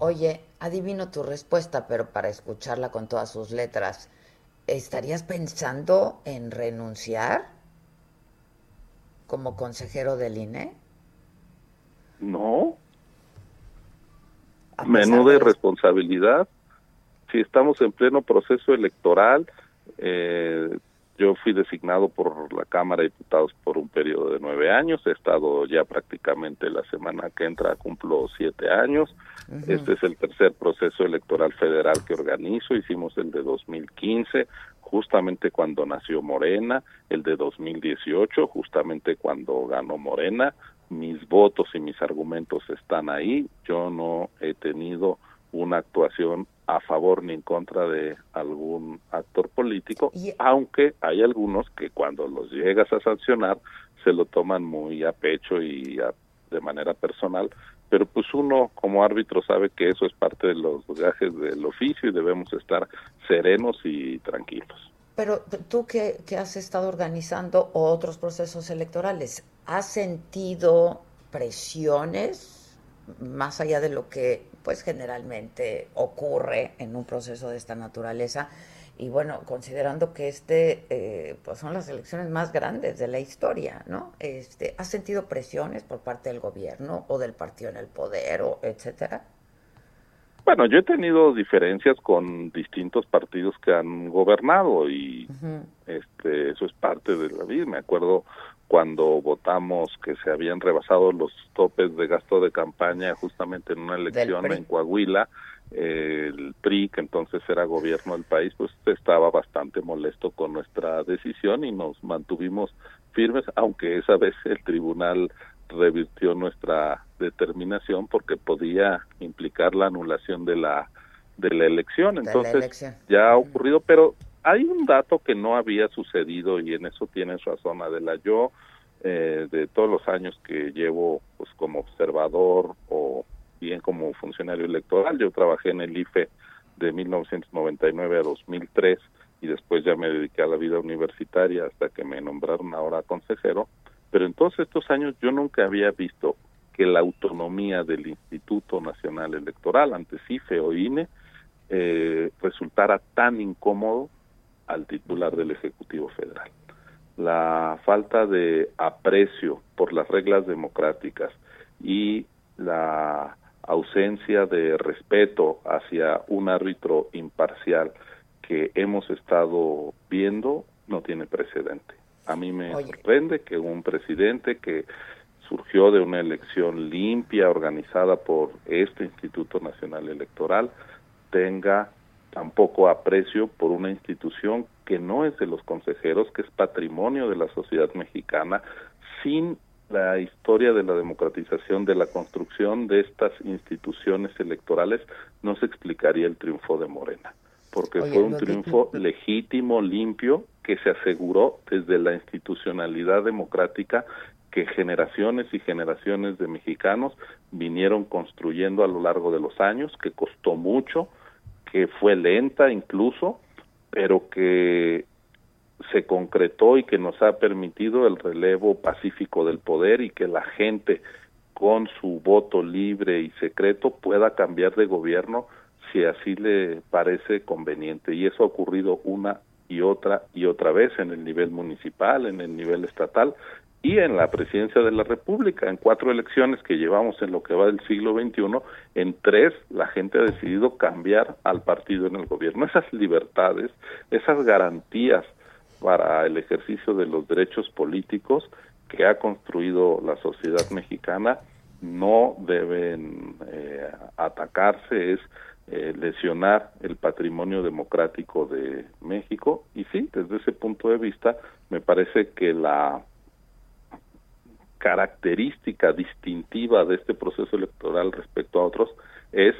Oye, adivino tu respuesta, pero para escucharla con todas sus letras, ¿estarías pensando en renunciar como consejero del INE? No, menuda irresponsabilidad. Si estamos en pleno proceso electoral, eh, yo fui designado por la Cámara de Diputados por un periodo de nueve años. He estado ya prácticamente la semana que entra, cumplo siete años. Este es el tercer proceso electoral federal que organizo. Hicimos el de 2015, justamente cuando nació Morena, el de 2018, justamente cuando ganó Morena. Mis votos y mis argumentos están ahí. Yo no he tenido una actuación a favor ni en contra de algún actor político, aunque hay algunos que cuando los llegas a sancionar se lo toman muy a pecho y de manera personal, pero pues uno como árbitro sabe que eso es parte de los gajes del oficio y debemos estar serenos y tranquilos. Pero tú que, que has estado organizando otros procesos electorales, ¿has sentido presiones más allá de lo que pues generalmente ocurre en un proceso de esta naturaleza. Y bueno considerando que este eh, pues son las elecciones más grandes de la historia no este has sentido presiones por parte del gobierno o del partido en el poder o etcétera bueno yo he tenido diferencias con distintos partidos que han gobernado y este eso es parte de la vida. Me acuerdo cuando votamos que se habían rebasado los topes de gasto de campaña justamente en una elección en Coahuila, el PRI, que entonces era gobierno del país, pues estaba bastante molesto con nuestra decisión y nos mantuvimos firmes, aunque esa vez el tribunal revirtió nuestra determinación porque podía implicar la anulación de la de la elección. Entonces ya ha ocurrido, pero hay un dato que no había sucedido y en eso tienes razón Adela. Yo eh, de todos los años que llevo pues como observador o bien como funcionario electoral, yo trabajé en el IFE de 1999 a 2003 y después ya me dediqué a la vida universitaria hasta que me nombraron ahora consejero, pero en todos estos años yo nunca había visto que la autonomía del Instituto Nacional Electoral, antes IFE o INE, eh, resultara tan incómodo al titular del Ejecutivo Federal. La falta de aprecio por las reglas democráticas y la ausencia de respeto hacia un árbitro imparcial que hemos estado viendo no tiene precedente. A mí me sorprende que un presidente que surgió de una elección limpia, organizada por este Instituto Nacional Electoral, tenga tampoco aprecio por una institución que no es de los consejeros, que es patrimonio de la sociedad mexicana, sin la historia de la democratización, de la construcción de estas instituciones electorales, no se explicaría el triunfo de Morena, porque fue un triunfo legítimo, limpio, que se aseguró desde la institucionalidad democrática que generaciones y generaciones de mexicanos vinieron construyendo a lo largo de los años, que costó mucho, que fue lenta incluso, pero que se concretó y que nos ha permitido el relevo pacífico del poder y que la gente con su voto libre y secreto pueda cambiar de gobierno si así le parece conveniente. Y eso ha ocurrido una y otra y otra vez en el nivel municipal, en el nivel estatal y en la presidencia de la República. En cuatro elecciones que llevamos en lo que va del siglo XXI, en tres la gente ha decidido cambiar al partido en el gobierno. Esas libertades, esas garantías para el ejercicio de los derechos políticos que ha construido la sociedad mexicana no deben eh, atacarse, es eh, lesionar el patrimonio democrático de México. Y sí, desde ese punto de vista, me parece que la característica distintiva de este proceso electoral respecto a otros es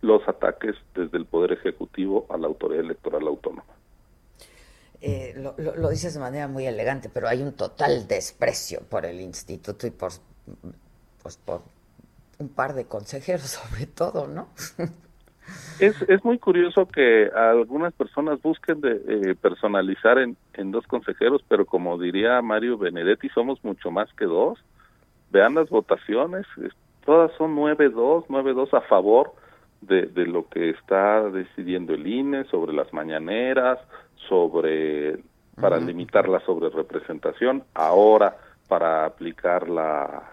los ataques desde el Poder Ejecutivo a la Autoridad Electoral Autónoma. Eh, lo, dices de manera muy elegante, pero hay un total desprecio por el instituto y por, pues por un par de consejeros sobre todo, ¿no? Es, es muy curioso que algunas personas busquen de, eh, personalizar en, en dos consejeros, pero como diría Mario Benedetti, somos mucho más que dos. Vean las votaciones, todas son 9-2, 9-2 a favor de, de lo que está decidiendo el INE sobre las mañaneras, sobre para limitar la sobre representación, ahora para aplicar la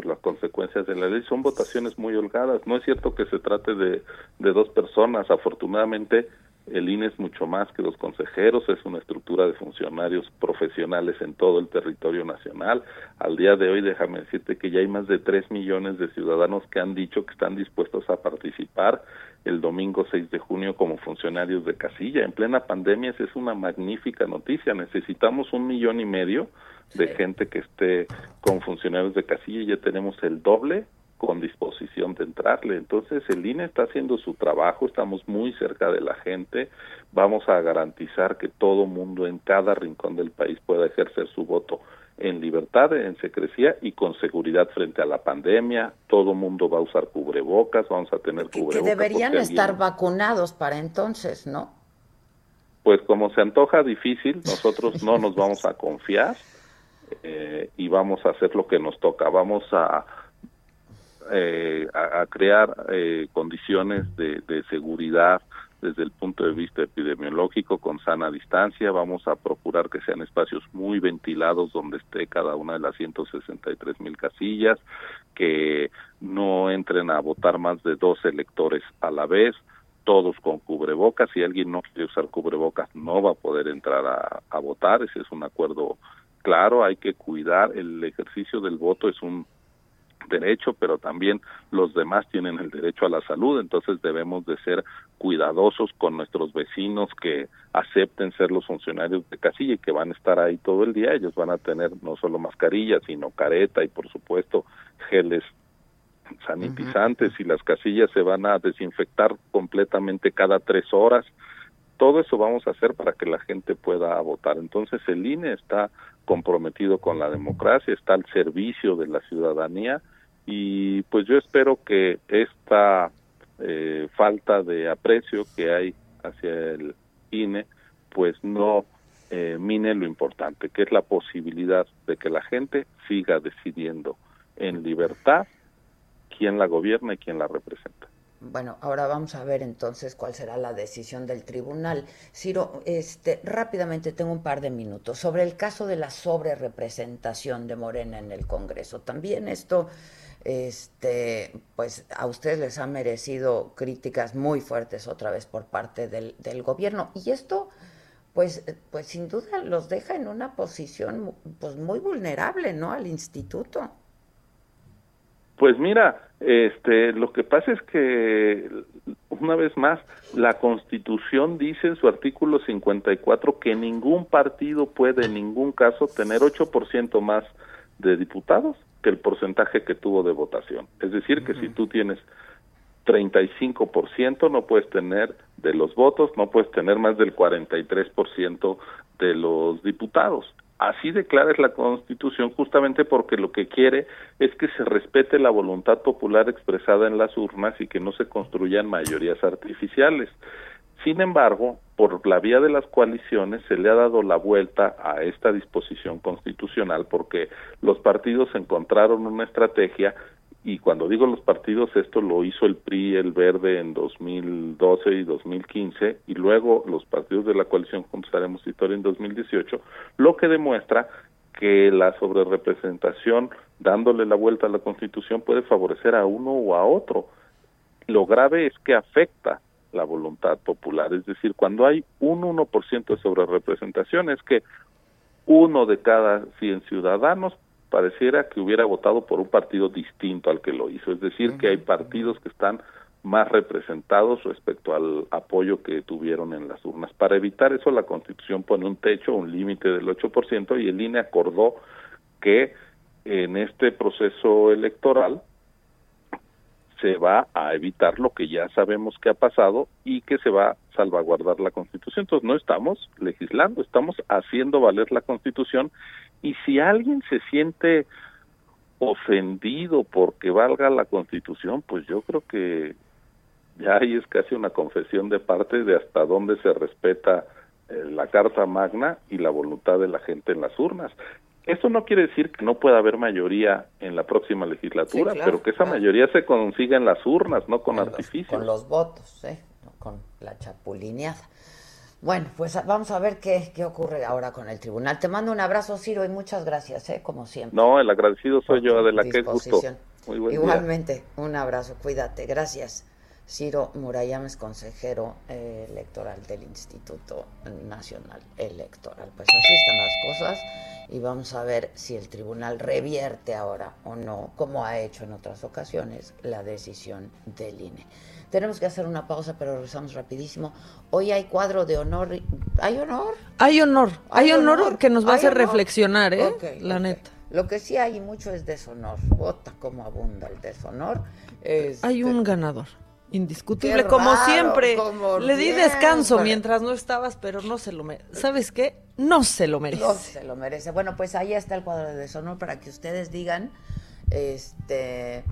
pues las consecuencias de la ley son votaciones muy holgadas. No es cierto que se trate de, de dos personas. Afortunadamente, el INE es mucho más que los consejeros, es una estructura de funcionarios profesionales en todo el territorio nacional. Al día de hoy, déjame decirte que ya hay más de 3 millones de ciudadanos que han dicho que están dispuestos a participar el domingo 6 de junio como funcionarios de casilla. En plena pandemia esa es una magnífica noticia. Necesitamos un millón y medio de gente que esté con funcionarios de casilla y ya tenemos el doble con disposición de entrarle. Entonces el INE está haciendo su trabajo, estamos muy cerca de la gente, vamos a garantizar que todo mundo en cada rincón del país pueda ejercer su voto en libertad, en secrecía y con seguridad frente a la pandemia. Todo mundo va a usar cubrebocas, vamos a tener cubrebocas. Que deberían estar vacunados para entonces, ¿no? Pues como se antoja difícil, nosotros no nos vamos a confiar eh, y vamos a hacer lo que nos toca. Vamos a eh, a, crear eh, condiciones de, seguridad desde el punto de vista epidemiológico con sana distancia. Vamos a procurar que sean espacios muy ventilados donde esté cada una de las 163 mil casillas, que no entren a votar más de dos electores a la vez, todos con cubrebocas. Si alguien no quiere usar cubrebocas, no va a poder entrar a, a votar. Ese es un acuerdo claro. Hay que cuidar el ejercicio del voto, es un derecho, pero también los demás tienen el derecho a la salud, entonces debemos de ser cuidadosos con nuestros vecinos que acepten ser los funcionarios de casilla y que van a estar ahí todo el día, ellos van a tener no solo mascarillas, sino careta y por supuesto geles sanitizantes y las casillas se van a desinfectar completamente cada tres horas. Todo eso vamos a hacer para que la gente pueda votar. Entonces el INE está comprometido con la democracia, está al servicio de la ciudadanía y pues yo espero que esta eh, falta de aprecio que hay hacia el INE pues no eh, mine lo importante, que es la posibilidad de que la gente siga decidiendo en libertad quién la gobierna y quién la representa. Bueno, ahora vamos a ver entonces cuál será la decisión del tribunal. Ciro, este, rápidamente tengo un par de minutos sobre el caso de la sobrerepresentación de Morena en el Congreso. También esto este, pues a ustedes les ha merecido críticas muy fuertes otra vez por parte del, del gobierno. Y esto, pues, pues sin duda los deja en una posición pues muy vulnerable, ¿no? Al instituto. Pues mira, este, lo que pasa es que una vez más la Constitución dice en su artículo 54 que ningún partido puede en ningún caso tener 8% más de diputados que el porcentaje que tuvo de votación. Es decir, que si tú tienes 35% no puedes tener de los votos, no puedes tener más del 43% de los diputados. Así declara la Constitución justamente porque lo que quiere es que se respete la voluntad popular expresada en las urnas y que no se construyan mayorías artificiales. Sin embargo, por la vía de las coaliciones se le ha dado la vuelta a esta disposición constitucional porque los partidos encontraron una estrategia y cuando digo los partidos, esto lo hizo el PRI, el Verde en 2012 y 2015, y luego los partidos de la coalición Juntos Haremos Historia en 2018, lo que demuestra que la sobrerepresentación, dándole la vuelta a la Constitución, puede favorecer a uno o a otro. Lo grave es que afecta la voluntad popular. Es decir, cuando hay un 1% de sobrerepresentación es que uno de cada 100 ciudadanos pareciera que hubiera votado por un partido distinto al que lo hizo. Es decir, que hay partidos que están más representados respecto al apoyo que tuvieron en las urnas. Para evitar eso, la Constitución pone un techo, un límite del 8% y el INE acordó que en este proceso electoral se va a evitar lo que ya sabemos que ha pasado y que se va a salvaguardar la Constitución. Entonces no estamos legislando, estamos haciendo valer la Constitución y si alguien se siente ofendido porque valga la Constitución, pues yo creo que ya ahí es casi una confesión de parte de hasta dónde se respeta eh, la Carta Magna y la voluntad de la gente en las urnas. Esto no quiere decir que no pueda haber mayoría en la próxima legislatura, pero que esa mayoría se consiga en las urnas, no con, artificios. con los votos, ¿eh? con la chapulineada. Bueno, pues vamos a ver qué, qué ocurre ahora con el tribunal. Te mando un abrazo, Ciro, y muchas gracias, ¿eh? como siempre. No, el agradecido soy yo, de la que gusto. Muy Igualmente, un abrazo, cuídate, gracias. Ciro Murayama es consejero eh, electoral del Instituto Nacional Electoral. Pues así están las cosas y vamos a ver si el tribunal revierte ahora o no, como ha hecho en otras ocasiones, la decisión del INE. Tenemos que hacer una pausa, pero regresamos rapidísimo. Hoy hay cuadro de honor. ¿Hay honor? Hay honor. Hay, honor, honor. que nos va a hacer honor. reflexionar, ¿eh? La neta. Lo que sí hay mucho es deshonor. Bota como abunda el deshonor. Este, Hay un ganador. Indiscutible, como siempre. como Le di descanso mientras no estabas, pero no se lo merece. ¿Sabes qué? No se lo merece. No se lo merece. Bueno, pues ahí está el cuadro de deshonor para que ustedes digan, este,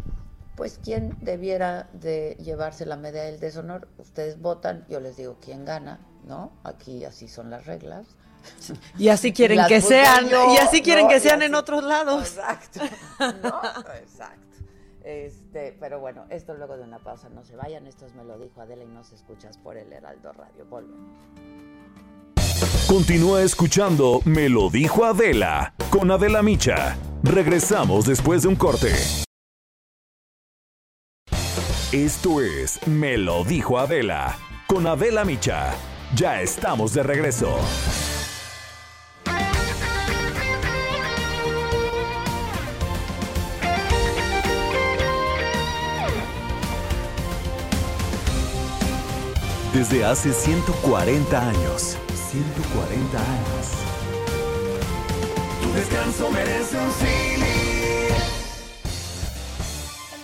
pues quién debiera de llevarse la medalla del deshonor. Ustedes votan, yo les digo quién gana, ¿no? Aquí así son las reglas. Y así quieren Las que sean, yo, y así quieren ¿no? que sean así- en otros lados. Exacto. ¿no? Exacto. Este, pero bueno, esto luego de una pausa, no se vayan, esto es me lo dijo Adela y nos escuchas por el Heraldo Radio. Volvemos. Continúa escuchando Me lo dijo Adela con Adela Micha. Regresamos después de un corte. Esto es Me lo dijo Adela con Adela Micha. Ya estamos de regreso. Desde hace 140 años. 140 años. Tu descanso merece un Philly.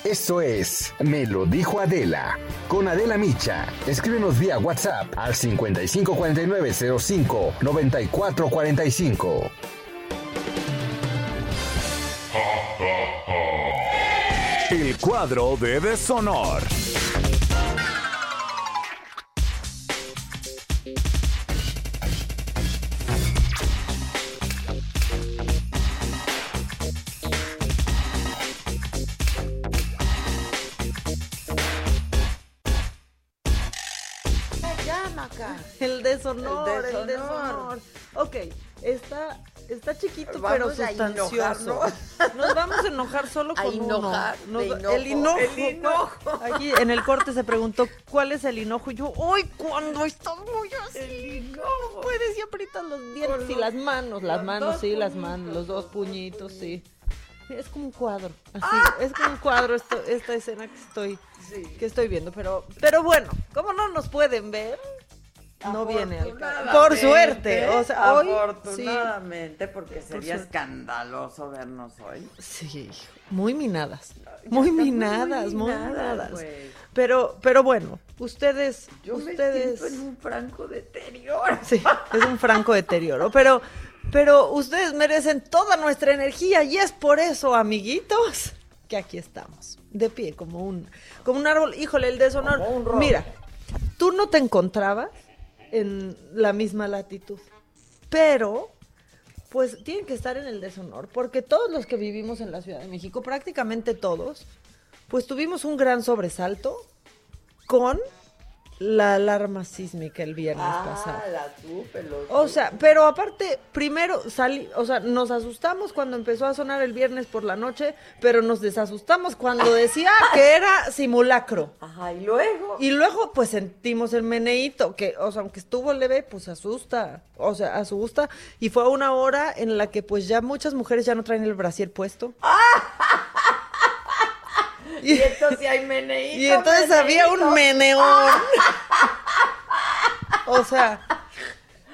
Esto es Me lo dijo Adela. Con Adela Micha. Escríbenos vía WhatsApp al 554905 9445. El cuadro de deshonor. El deshonor, El deshonor. Ok, está, está chiquito Vamos pero a sustancioso. Nos vamos a enojar solo A con enojar, uno. Nos- enojo. El enojo. El enojo. Aquí en el corte se preguntó cuál es el enojo. Y yo, ¡ay, cuando estás muy así! El No puedes y aprietas los dientes Con y los- las manos. Las los manos, sí, las manos. Los dos puñitos, sí. Es como un cuadro, así, Ah. es como un cuadro esto- esta escena que estoy, que estoy viendo, pero, pero bueno, como no nos pueden ver, no viene al caso. Por suerte, o sea, hoy sí, Afortunadamente, porque sería escandaloso vernos hoy. sí, muy minadas, muy estamos muy minadas, muy minadas, minadas. pues. Pero, pero bueno, ustedes, Yo ustedes, me siento en un franco deterioro. sí, es un franco deterioro, pero, pero ustedes merecen toda nuestra energía y es por eso, amiguitos, que aquí estamos, de pie como un, como un árbol. Híjole, el deshonor. Mira, tú no te encontrabas en la misma latitud, pero pues tienen que estar en el deshonor, porque todos los que vivimos en la Ciudad de México, prácticamente todos, pues tuvimos un gran sobresalto con la alarma sísmica el viernes pasado. Ah, la lo O sea, pero aparte, primero salí, o sea, nos asustamos cuando empezó a sonar el viernes por la noche, pero nos desasustamos cuando decía que era simulacro. Ajá, y luego. Y luego, pues sentimos el meneíto, que, o sea, aunque estuvo leve, pues asusta, o sea, asusta. Y fue una hora en la que, pues ya muchas mujeres ya no traen el brasier puesto. Y entonces hay meneíto. Y entonces había un meneón. o sea,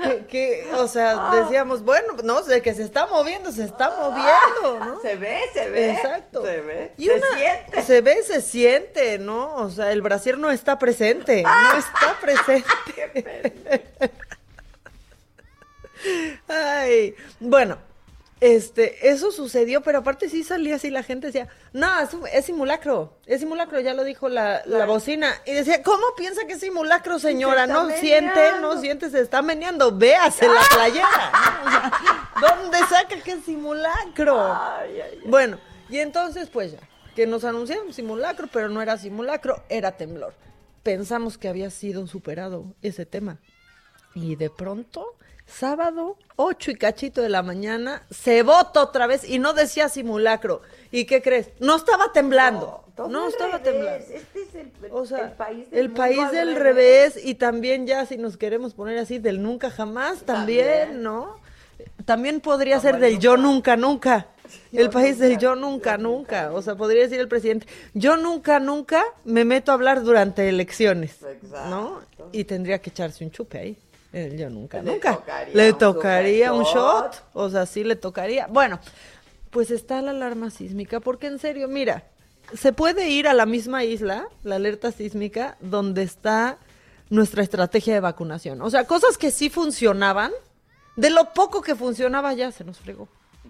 que, que, o sea, decíamos, bueno, no sé, que se está moviendo, se está moviendo, ¿no? Se ve, se ve. Exacto. Se ve. Y se una- siente. Se ve, se siente, ¿no? O sea, el brasier no está presente, no está presente. Ay, bueno, este, eso sucedió, pero aparte sí salía así la gente decía, no, es, simulacro, es simulacro, ya lo dijo la, la bocina. Y decía, ¿cómo piensa que es simulacro, señora? No siente, no siente, se está meneando, véase la playera. ¿no? O sea, ¿Dónde saca que es simulacro? Ay, ay, ay. Bueno, y entonces pues ya, que nos anunciaron simulacro, pero no era simulacro, era temblor. Pensamos que había sido superado ese tema. Y de pronto, sábado, 8 y cachito de la mañana, se vota otra vez y no decía simulacro. ¿Y qué crees? No estaba temblando. No, estaba temblando. Este es el, O sea, el país del, el país del revés y también ya si nos queremos poner así del nunca jamás también, También. ¿no? También podría ser del yo nunca nunca. El país del yo nunca nunca, o sea, podría decir el presidente, yo nunca nunca me meto a hablar durante elecciones, ¿no? Y tendría que echarse un chupe ahí. El yo nunca Le nunca. tocaría Le un tocaría un shot, shot. o sea, sí le tocaría. Bueno, pues está la alarma sísmica, porque en serio, mira, se puede ir a la misma isla, la alerta sísmica, donde está nuestra estrategia de vacunación. O sea, cosas que sí funcionaban, de lo poco que funcionaba ya se nos fregó.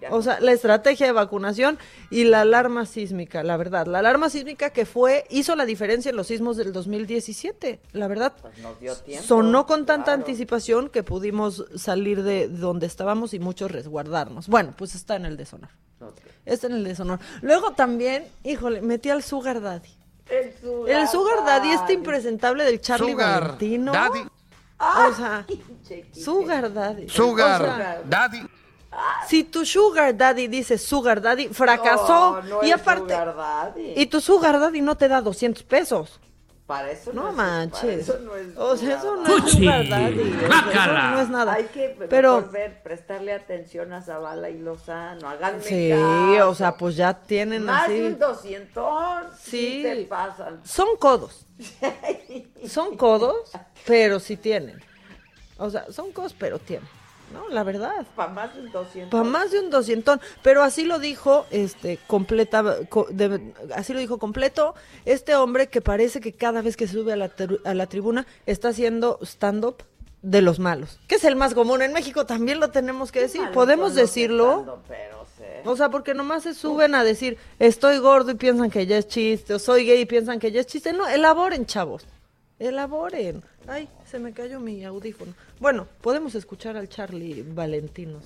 O sea, la estrategia de vacunación y la alarma sísmica, la verdad. La alarma sísmica que fue, hizo la diferencia en los sismos del 2017, la verdad. Pues nos dio tiempo. Sonó con tanta claro. anticipación que pudimos salir de donde estábamos y muchos resguardarnos. Bueno, pues está en el de Sonor. Está en el de Sonor. Luego también, híjole, metí al Sugar Daddy. El sugar, El Sugar Daddy, este impresentable del Charlie Sugar Valentino. Daddy. O sea, Sugar Daddy. Sugar O sea, Daddy. Si tu Sugar Daddy dice Sugar Daddy, fracasó. No, no y es aparte, sugar daddy. y tu Sugar Daddy no te da 200 pesos. Para eso No es- manches. para eso no es O sea, eso no es Sugar Daddy. eso no es nada. Hay que Pero mejor ver, prestarle atención a Zavala y Lozano. Háganme sí, caso. o sea, pues ya tienen Más así. de un doscientón. Sí. Pasan. Son codos. Son codos, pero sí tienen. O sea, son codos, pero tienen. ¿No? La verdad. Para más de un doscientón. Para más de un doscientón, pero así lo dijo, este, completa, co- de- así lo dijo completo, este hombre que parece que cada vez que sube a la, tru- a la tribuna está haciendo stand-up de los malos, que es el más común en México, también lo tenemos que decir, podemos decirlo, estando, pero sé. o sea, porque nomás se suben a decir, estoy gordo y piensan que ya es chiste, o soy gay y piensan que ya es chiste, no, elaboren, chavos, elaboren. Ay, se me cayó mi audífono. Bueno, podemos escuchar al Charlie Valentino.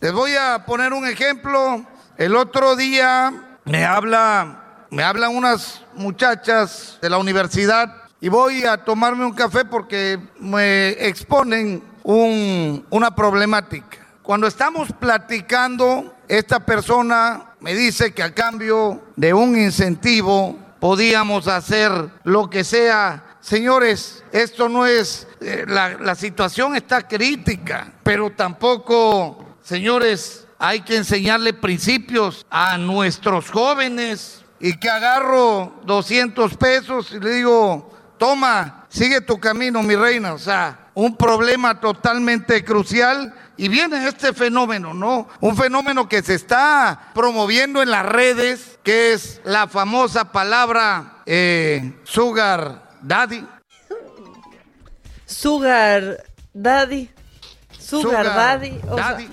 Les voy a poner un ejemplo. El otro día me habla, me hablan unas muchachas de la universidad y voy a tomarme un café porque me exponen un- una problemática. Cuando estamos platicando, esta persona me dice que a cambio de un incentivo podíamos hacer lo que sea. Señores, esto no es, eh, la, situación está crítica, pero tampoco, señores, hay que enseñarle principios a nuestros jóvenes y que agarro 200 pesos y le digo, toma, sigue tu camino, mi reina. O sea, un problema totalmente crucial. Y viene este fenómeno, ¿no? Un fenómeno que se está promoviendo en las redes, que es la famosa palabra eh, sugar daddy. Sugar Daddy. Sugar, Sugar Daddy. O sea, Daddy.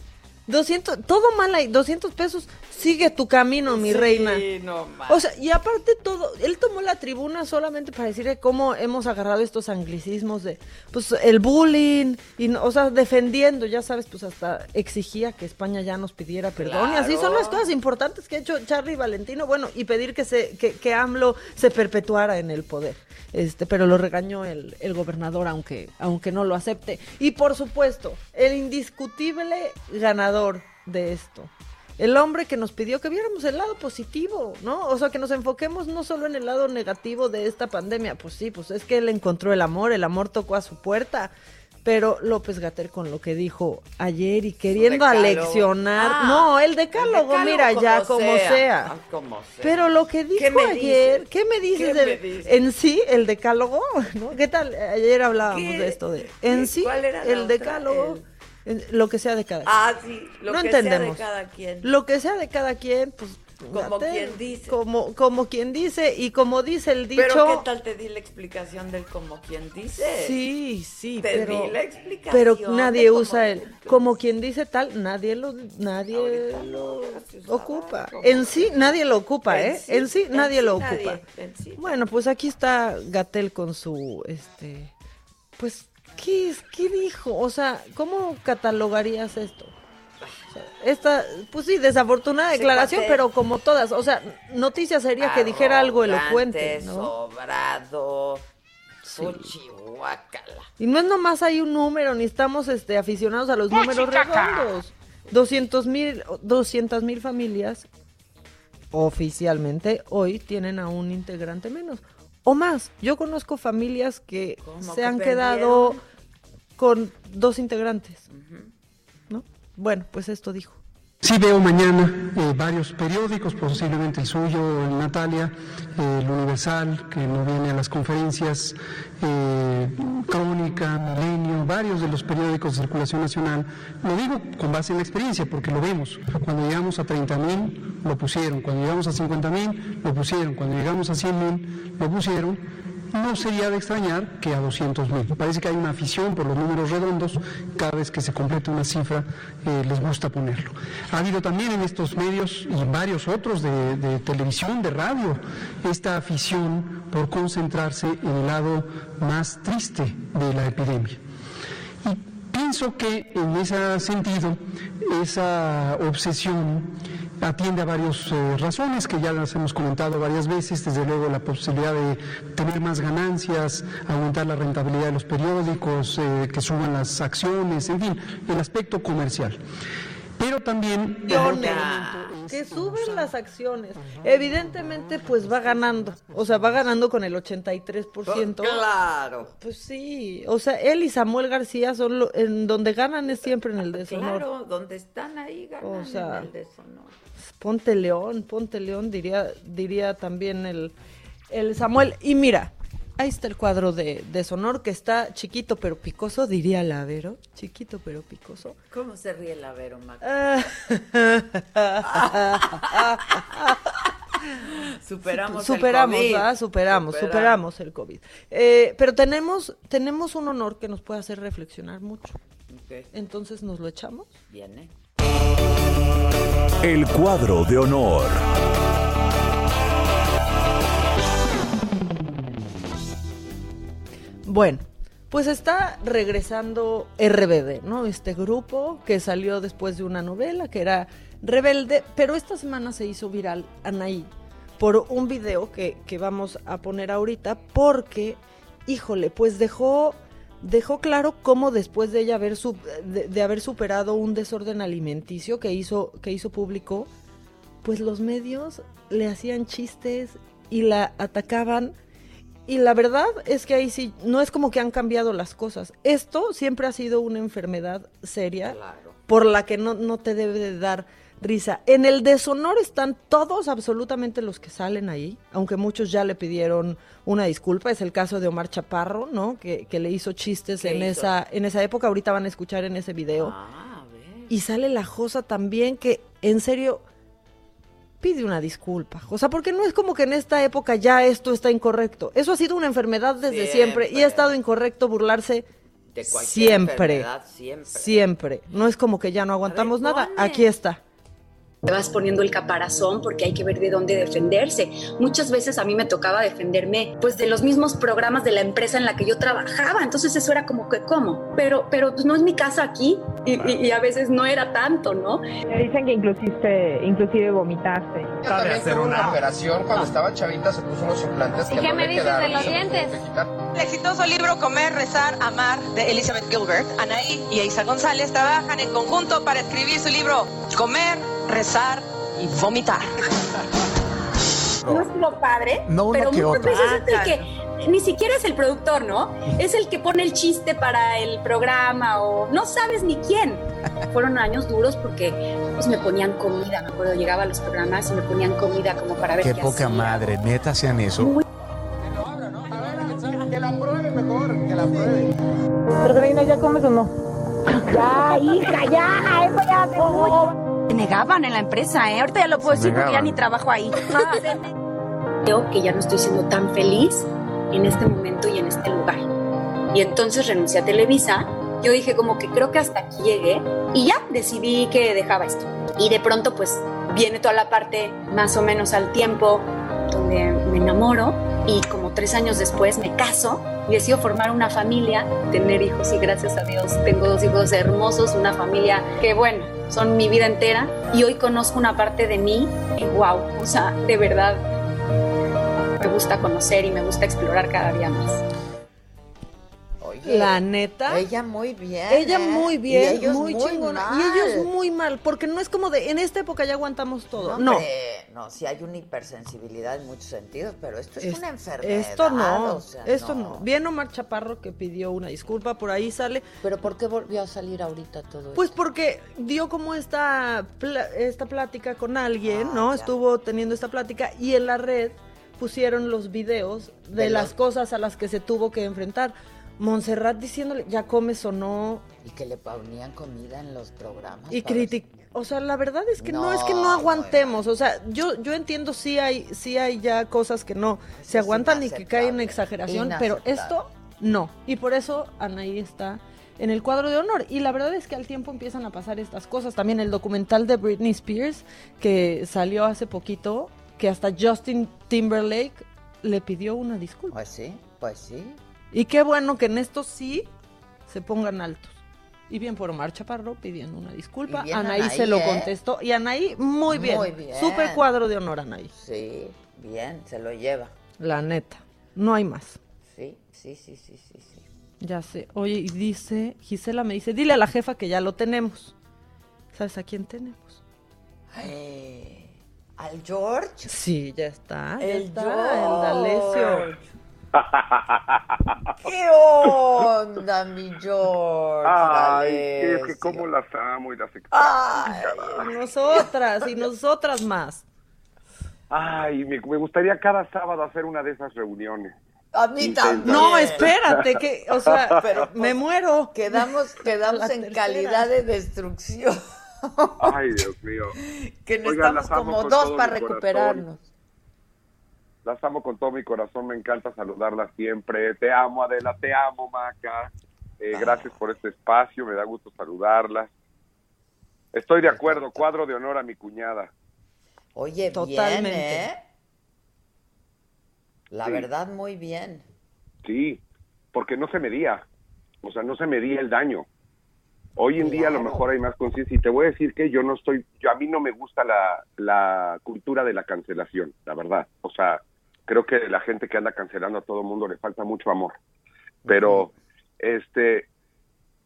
200, todo mal ahí, 200 pesos. Sigue tu camino, mi Sí, reina. no O sea, y aparte todo, él tomó la tribuna solamente para decir cómo hemos agarrado estos anglicismos de, pues, el bullying, y, o sea, defendiendo, ya sabes, pues hasta exigía que España ya nos pidiera perdón, y así son las cosas importantes que ha hecho Charlie Valentino, bueno, y pedir que se, que, que AMLO se perpetuara en el poder. Este, pero lo regañó el, el gobernador, aunque, aunque no lo acepte. Y por supuesto, el indiscutible ganador de esto. El hombre que nos pidió que viéramos el lado positivo, ¿no? O sea, que nos enfoquemos no solo en el lado negativo de esta pandemia. Pues sí, pues es que él encontró el amor, el amor tocó a su puerta. Pero López Gater con lo que dijo ayer y queriendo aleccionar. Ah, no, el decálogo, decálogo mira, ya como sea. Ah, como sea. Pero lo que dijo ¿Qué me ayer, dices? ¿qué me dices ¿Qué del- me dices? en sí el decálogo? ¿no? ¿Qué tal? Ayer hablábamos ¿Qué? de esto de en sí ¿Cuál era el otra? decálogo, lo que sea de cada quien. Ah, sí, lo no que sea de cada quien. Lo que sea de cada quien, pues Como quien dice. Como como quien dice y como dice el dicho. Pero ¿qué tal te di la explicación del como quien dice? Sí, sí, Te pero, di la explicación pero nadie usa el como quien dice tal, nadie lo nadie lo ocupa. En sí nadie lo ocupa, En ¿eh? sí, en sí nadie lo nadie, ocupa. en sí Bueno, pues aquí está Gatel con su este pues ¿qué es? ¿Qué dijo? O sea, ¿cómo catalogarías esto? O sea, Esta, pues sí, desafortunada Sí, declaración, pero como todas, o sea, noticia sería que dijera algo elocuente, ¿no? sobrado. Y no es nomás hay un número, ni estamos este, aficionados a los números redondos. 200 mil 200 mil familias oficialmente hoy tienen a un integrante menos o más. Yo conozco familias que se han quedado con dos integrantes. ¿No? Bueno, pues esto dijo. Sí veo mañana eh, varios periódicos, posiblemente el suyo, el Natalia, el Universal, que no viene a las conferencias, eh, Crónica, Milenio, varios de los periódicos de circulación nacional. Lo digo con base en la experiencia, porque lo vemos. Cuando llegamos a 30 mil, lo pusieron. Cuando llegamos a 50 mil, lo pusieron. Cuando llegamos a 100 mil, lo pusieron no sería de extrañar que a 200 mil. Parece que hay una afición por los números redondos, cada vez que se completa una cifra eh, les gusta ponerlo. Ha habido también en estos medios y varios otros de televisión, de radio, esta afición por concentrarse en el lado más triste de la epidemia. Y pienso que en ese sentido, esa obsesión atiende a varias eh, razones que ya las hemos comentado varias veces, desde luego la posibilidad de tener más ganancias, aumentar la rentabilidad de los periódicos, eh, que suban las acciones, en fin, el aspecto comercial. Pero también que suben las acciones. Evidentemente, pues va ganando. O sea, va ganando con el 83%. Claro. Pues sí. O sea, él y Samuel García son lo, en donde ganan es siempre en el deshonor. Claro, donde están ahí ganan O sea, en el deshonor. Ponte León, ponte León, diría, diría también el, el Samuel. Y mira, ahí está el cuadro de deshonor que está chiquito pero picoso, diría Lavero. Chiquito pero picoso. ¿Cómo se ríe el Avero, Mac? Superamos el superamos, COVID. ¿verdad? superamos, Superamos. superamos el COVID. Eh, pero tenemos, tenemos un honor que nos puede hacer reflexionar mucho. Entonces, ¿nos lo echamos? Viene. El cuadro de honor. Bueno, pues está regresando RBD, ¿no? Este grupo que salió después de una novela que era Rebelde, pero esta semana se hizo viral Anaí por un video que, que vamos a poner ahorita porque, híjole, pues dejó, dejó claro cómo después de ella haber, su- de, de haber superado un desorden alimenticio que hizo, que hizo público, pues los medios le hacían chistes y la atacaban. Y la verdad es que ahí sí, no es como que han cambiado las cosas. Esto siempre ha sido una enfermedad seria por la que no, no te debe de dar risa. En el deshonor están todos, absolutamente los que salen ahí, aunque muchos ya le pidieron una disculpa. Es el caso de Omar Chaparro, ¿no? Que, que le hizo chistes ¿Qué en hizo? esa, en esa época. Ahorita van a escuchar en ese video. Ah, a ver. Y sale la Josa también, que en serio pide una disculpa. O sea, porque no es como que en esta época ya esto está incorrecto. Eso ha sido una enfermedad desde siempre, y ha estado incorrecto burlarse De cualquier siempre. siempre. Siempre. No es como que ya no aguantamos nada. Aquí está. Te vas poniendo el caparazón porque hay que ver de dónde defenderse. Muchas veces a mí me tocaba defenderme pues de los mismos programas de la empresa en la que yo trabajaba. Entonces eso era como que, ¿cómo? Pero, pero pues, no es mi casa aquí y, y- y a veces no era tanto, ¿no? Me dicen que inclusive, inclusive vomitaste. También tuvo una operación cuando estaba chavita se puso unos implantes que ¿Y qué no me dices de quedaron, los se los dientes? que. El exitoso libro Comer, Rezar, Amar de Elizabeth Gilbert, Anaí y Isa González trabajan en conjunto para escribir su libro Comer, Rezar y Vomitar. No es lo padre, No uno pero que muchas otro. veces Ah, es el que ni siquiera es el productor, ¿no? Es el que pone el chiste para el programa o no sabes ni quién. Fueron años duros porque pues me ponían comida, me acuerdo, llegaba a los programas y me ponían comida como para ver Qué qué, poca hacía. madre, neta hacían eso. Que Me negaban en la empresa, ¿eh? Ahorita ya lo puedo decir porque ya ni trabajo ahí. Creo que ya no estoy siendo tan feliz en este momento y en este lugar. Y entonces renuncié a Televisa. Yo dije como que creo que hasta aquí llegué y ya decidí que dejaba esto. Y de pronto pues viene toda la parte más o menos al tiempo donde me enamoro y como tres años después me caso y decido formar una familia, tener hijos y gracias a Dios tengo dos hijos hermosos, una familia que bueno, son mi vida entera y hoy conozco una parte de mí que wow, o sea, de verdad me gusta conocer y me gusta explorar cada día más. Oye, La neta. Ella muy bien. Ella ¿eh? muy bien, Y ellos muy, muy chingona. mal. Y ellos muy mal, porque no es como de, en esta época ya aguantamos todo. No. hombre, no, sí hay una hipersensibilidad en muchos sentidos, pero esto es, Es- una enfermedad. Esto no, o sea, esto no. Bien Omar Chaparro que pidió una disculpa, por ahí sale. ¿Pero por qué volvió a salir ahorita todo Pues esto? porque dio como esta, pla- esta plática con alguien, Ah, ¿no? ya. Estuvo teniendo esta plática y en la red pusieron los videos de, De las los- cosas a las que se tuvo que enfrentar. Montserrat diciéndole, ya comes o no, Y que le ponían comida en los programas. y critic o sea la verdad es que no, No, es que no aguantemos o sea yo yo entiendo sí hay sí hay ya cosas que no se aguantan y que caen en exageración pero esto no. Y por eso Anaí está en el cuadro de honor. Y la verdad es que al tiempo empiezan a pasar estas cosas. También el documental de Britney Spears que salió hace poquito que hasta Justin Timberlake le pidió una disculpa. Pues sí, pues sí. Y qué bueno que en esto sí se pongan altos. Y bien por Omar Chaparro pidiendo una disculpa. Anaí, Anaí, se lo ¿eh? contestó. Y Anaí, muy bien. Muy bien. Super cuadro de honor, Anaí. Sí, bien, se lo lleva. La neta. No hay más. Sí, sí, sí, sí, sí, sí. Ya sé. Oye, y dice, Gisela me dice, dile a la jefa que ya lo tenemos. ¿Sabes a quién tenemos? Eh, ¿Al George? Sí, ya está. ya El está, George. el D'Alessio. ¿Qué onda, mi George? Ay, es que cómo las amo y las extraño, nosotras y nosotras más. Ay, me, me gustaría cada sábado hacer una de esas reuniones. A mí también. No, espérate, que, o sea, Pero, me muero. Quedamos, quedamos La en tercera. calidad de destrucción. Ay, Dios mío. Que Oigan, necesitamos amo como dos para recuperarnos. Las amo con todo mi corazón, me encanta saludarlas siempre. Te amo, Adela, te amo, Maca. Eh, gracias por este espacio, me da gusto saludarlas. Estoy de acuerdo, cuadro de honor a mi cuñada. Oye, Totalmente. bien, ¿eh? La Sí. verdad, muy bien. Sí, porque no se medía, o sea, no se medía el daño. Hoy en día a lo mejor hay más conciencia y te voy a decir que yo no estoy, yo a mí no me gusta la, la cultura de la cancelación, la verdad. O sea, creo que la gente que anda cancelando a todo mundo le falta mucho amor. Pero, este,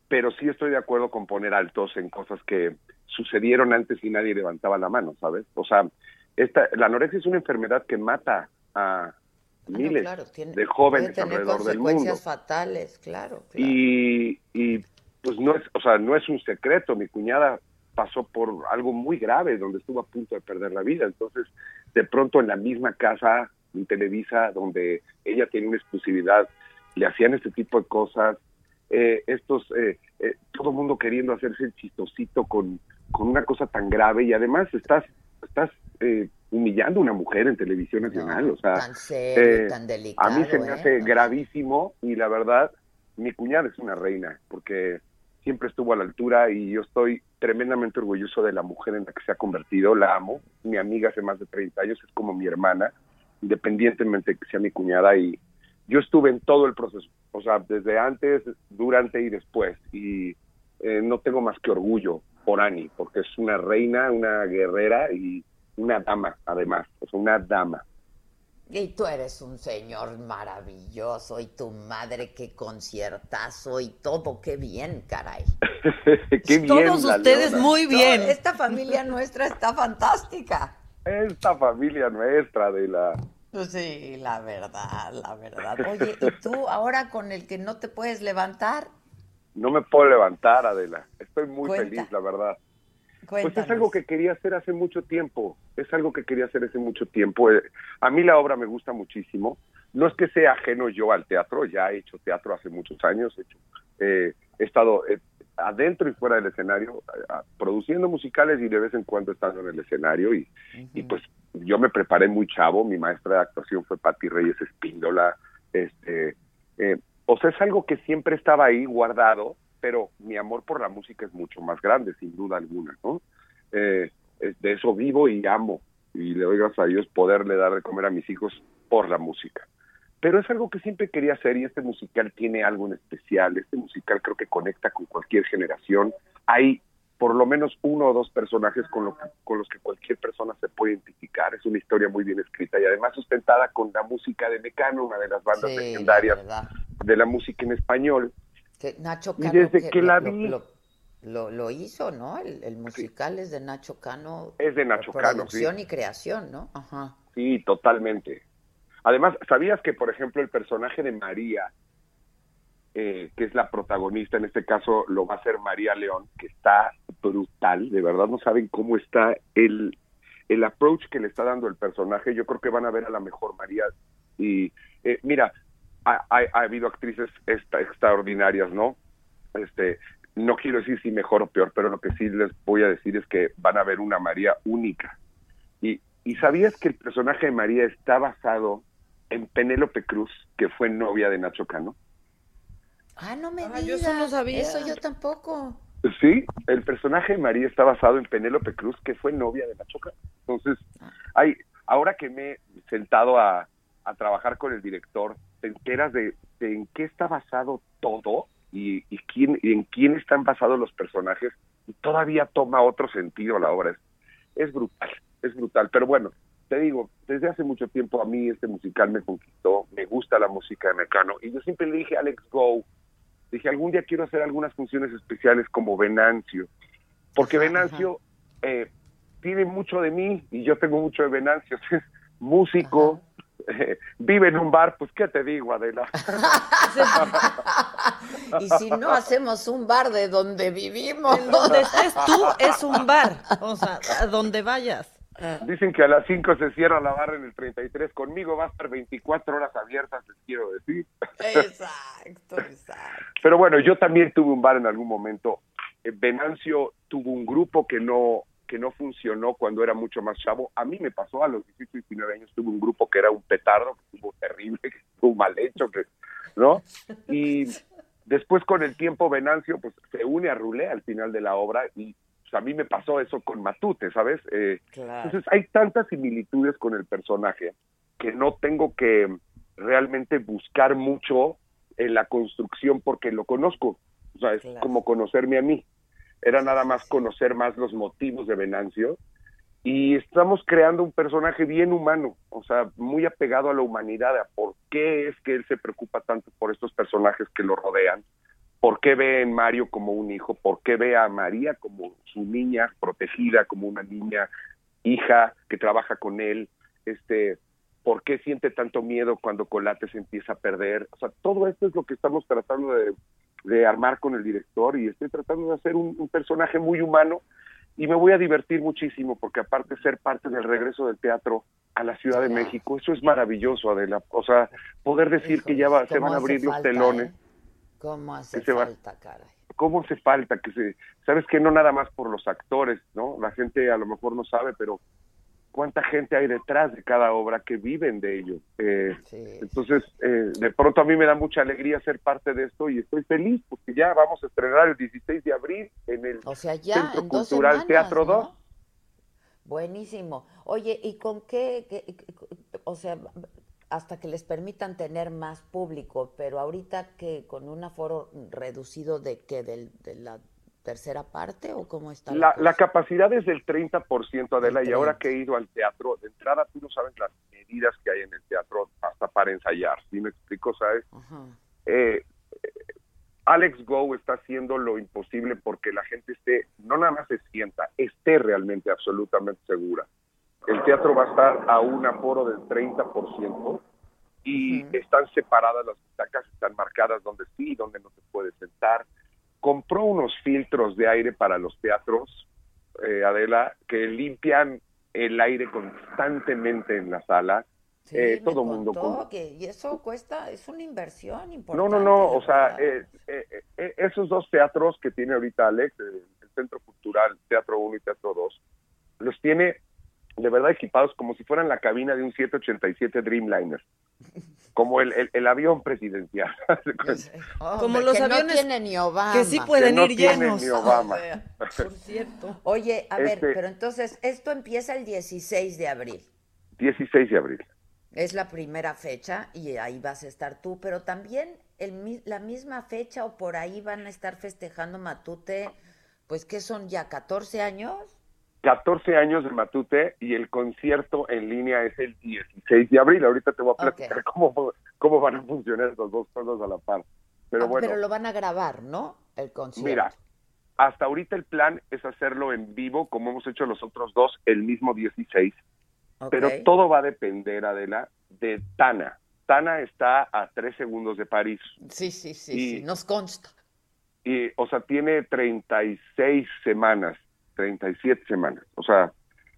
pero sí estoy de acuerdo con poner altos en cosas que sucedieron antes y nadie levantaba la mano, ¿sabes? O sea, esta, la anorexia es una enfermedad que mata a miles claro, tiene- de jóvenes puede tener alrededor del mundo. consecuencias fatales, claro. claro. Y, y pues no es, o sea, no es un secreto, mi cuñada pasó por algo muy grave donde estuvo a punto de perder la vida, entonces de pronto en la misma casa Televisa donde ella tiene una exclusividad, le hacían este tipo de cosas, eh, estos, eh, eh, todo el mundo queriendo hacerse el chistosito con, con una cosa tan grave y además estás, estás eh, humillando a una mujer en televisión nacional, o sea, tan serio, eh, tan delicado. a mí se me ¿eh? hace gravísimo y la verdad, mi cuñada es una reina porque siempre estuvo a la altura y yo estoy tremendamente orgulloso de la mujer en la que se ha convertido, la amo, mi amiga hace más de 30 años, es como mi hermana, independientemente de que sea mi cuñada y yo estuve en todo el proceso, o sea, desde antes, durante y después y eh, no tengo más que orgullo por Ani, porque es una reina, una guerrera y una dama, además, o sea, una dama. Y tú eres un señor maravilloso, y tu madre, qué conciertazo, y todo, qué bien, caray. Qué bien, Todos ustedes Leona. muy bien. No, esta familia nuestra está fantástica. Esta familia nuestra de la... Pues Sí, la verdad, la verdad. Oye, ¿y tú ahora con el que no te puedes levantar? No me puedo levantar, Adela. Estoy muy Cuenta. feliz, la verdad. Pues Cuéntanos. es algo que quería hacer hace mucho tiempo. Es algo que quería hacer hace mucho tiempo. Eh, A mí la obra me gusta muchísimo. No es que sea ajeno yo al teatro, ya he hecho teatro hace muchos años. He, hecho, eh, he estado eh, adentro y fuera del escenario, eh, produciendo musicales y de vez en cuando estando en el escenario. Y, y pues yo me preparé muy chavo. Mi maestra de actuación fue Patti Reyes Espíndola. Este, eh, o sea, es algo que siempre estaba ahí guardado, pero mi amor por la música es mucho más grande, sin duda alguna, ¿no? Eh, de eso vivo y amo, y le doy gracias a Dios poderle dar de comer a mis hijos por la música. Pero es algo que siempre quería hacer y este musical tiene algo en especial. Este musical creo que conecta con cualquier generación. Hay por lo menos uno o dos personajes con, lo que- con los que cualquier persona se puede identificar. Es una historia muy bien escrita y además sustentada con la música de Mecano, una de las bandas Sí, legendarias de la música en español. Que Nacho Y desde que la lo, vi- lo- lo- lo hizo, ¿no? El, el musical es de Nacho Cano. Es de Nacho Cano, Producción sí. y creación, ¿no? Ajá. Sí, totalmente. Además, ¿sabías que, por ejemplo, el personaje de María, eh, que es la protagonista, en este caso lo va a ser María León, que está brutal, de verdad no saben cómo está el, el approach que le está dando el personaje, yo creo que van a ver a la mejor María. Y eh, mira, ha, ha- ha habido actrices extraordinarias, ¿no? Este, no quiero decir si mejor o peor, pero lo que sí les voy a decir es que van a ver una María única. Y, y sabías que el personaje de María está basado en Penélope Cruz, que fue novia de Nacho Cano. Ah, no me Ah, digas. yo eso no sabía. Eso yo tampoco. Sí, el personaje de María está basado en Penélope Cruz, que fue novia de Nacho Cano. Entonces, hay, ahora que me he sentado a, a trabajar con el director, te enteras de, de en qué está basado todo y, y, quién, y en quién están basados los personajes, y todavía toma otro sentido la obra. Es, es brutal, es brutal. Pero bueno, te digo, desde hace mucho tiempo a mí este musical me conquistó, me gusta la música de Mecano, y yo siempre le dije a Alex Go, dije, algún día quiero hacer algunas funciones especiales como Venancio, porque Venancio eh, tiene mucho de mí y yo tengo mucho de Venancio, es músico, eh, vive en un bar, pues qué te digo, Adela. Y si no hacemos un bar de donde vivimos. En donde estés tú es un bar. O sea, a donde vayas. Dicen que a las 5 se cierra la barra en el 33, conmigo va a estar 24 horas abiertas, les quiero decir. Exacto, exacto. Pero bueno, yo también tuve un bar en algún momento. Eh, Venancio tuvo un grupo que no que no funcionó cuando era mucho más chavo. A mí me pasó a los 18, 19 años, tuve un grupo que era un petardo, que estuvo terrible, que estuvo mal hecho, que, ¿no? Y después con el tiempo Venancio pues se une a Rulé al final de la obra y pues, a mí me pasó eso con Matute, ¿sabes? Eh, Claro. entonces hay tantas similitudes con el personaje que no tengo que realmente buscar mucho en la construcción porque lo conozco. O sea, es Claro. como conocerme a mí. Era nada más conocer más los motivos de Venancio. Y estamos creando un personaje bien humano, o sea, muy apegado a la humanidad, a por qué es que él se preocupa tanto por estos personajes que lo rodean, por qué ve en Mario como un hijo, por qué ve a María como su niña protegida, como una niña hija que trabaja con él, este, por qué siente tanto miedo cuando Colate se empieza a perder, o sea, todo esto es lo que estamos tratando de, de armar con el director y estoy tratando de hacer un, un personaje muy humano y me voy a divertir muchísimo porque aparte ser parte del regreso del teatro a la Ciudad de México, eso es maravilloso, Adela, o sea, poder decir que ya va, se ¿Cómo van a abrir los falta, telones. eh? ¿Cómo hace Que se falta, caray? ¿Cómo hace falta que se, sabes que no nada más por los actores, ¿no? La gente a lo mejor no sabe, pero cuánta gente hay detrás de cada obra que viven de ello. Eh, Entonces, eh, de pronto a mí me da mucha alegría ser parte de esto y estoy feliz porque ya vamos a estrenar el 16 de abril en el O sea, ya Centro en Cultural semanas, Teatro ¿no? 2. Buenísimo. Oye, ¿y con qué, qué- qué- o sea, hasta que les permitan tener más público, pero ahorita que con un aforo reducido de qué, del, de la tercera parte o cómo está La, capacidad es del 30%, Adela, Del y ahora que he ido al teatro, de entrada tú no sabes las medidas que hay en el teatro hasta para ensayar, ¿sí me explico? ¿Sabes? Eh, eh, Alex Go está haciendo lo imposible porque la gente esté, no nada más se sienta, esté realmente absolutamente segura. El teatro va a estar a un aforo del 30% y están separadas las butacas, están marcadas donde sí y donde no se puede sentar. Compró unos filtros de aire para los teatros, eh, Adela, que limpian el aire constantemente en la sala. Sí, Eh, me todo mundo contó que y eso cuesta, es una inversión no, importante. no, no, de o sea, eh, esos dos teatros que tiene ahorita Alex, eh, el Centro Cultural Teatro 1 y Teatro 2, los tiene de verdad equipados como si fueran la cabina de un 787 Dreamliner, como el, el, el avión presidencial. Hombre, Como los que aviones no tiene ni Obama. que sí pueden no ir tiene llenos. ni Obama. Por cierto. Oye, a Este- ver, pero entonces esto empieza el 16 de abril. 16 de abril. Es la primera fecha y ahí vas a estar tú, pero también el, la misma fecha o por ahí van a estar festejando Matute, pues que son ya 14 años. 14 años de Matute y el concierto en línea es el 16 de abril. Ahorita te voy a platicar cómo, cómo van a funcionar estas dos cosas a la par. Pero Ah, bueno, Pero lo van a grabar, ¿no? El concierto. mira, hasta ahorita el plan es hacerlo en vivo, como hemos hecho los otros dos, el mismo 16. Ok. Pero todo va a depender, Adela, de Tana. Tana está a tres segundos de París. Sí, sí, sí, Y- sí, nos consta. Y, o sea, tiene 36 semanas, 37 semanas. O sea,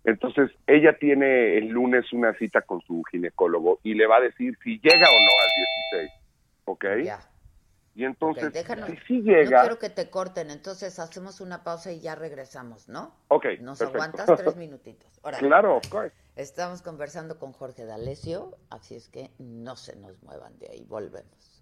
entonces ella tiene el lunes una cita con su ginecólogo y le va a decir si llega o no al 16. ¿Ok? Ya. Y entonces, Ok, déjanos- si sí No llega... quiero que te corten, entonces hacemos una pausa y ya regresamos, ¿no? Ok, Nos perfecto. aguantas tres minutitos. Órale. Claro, of course. Estamos conversando con Jorge D'Alessio, así es que no se nos muevan de ahí, volvemos.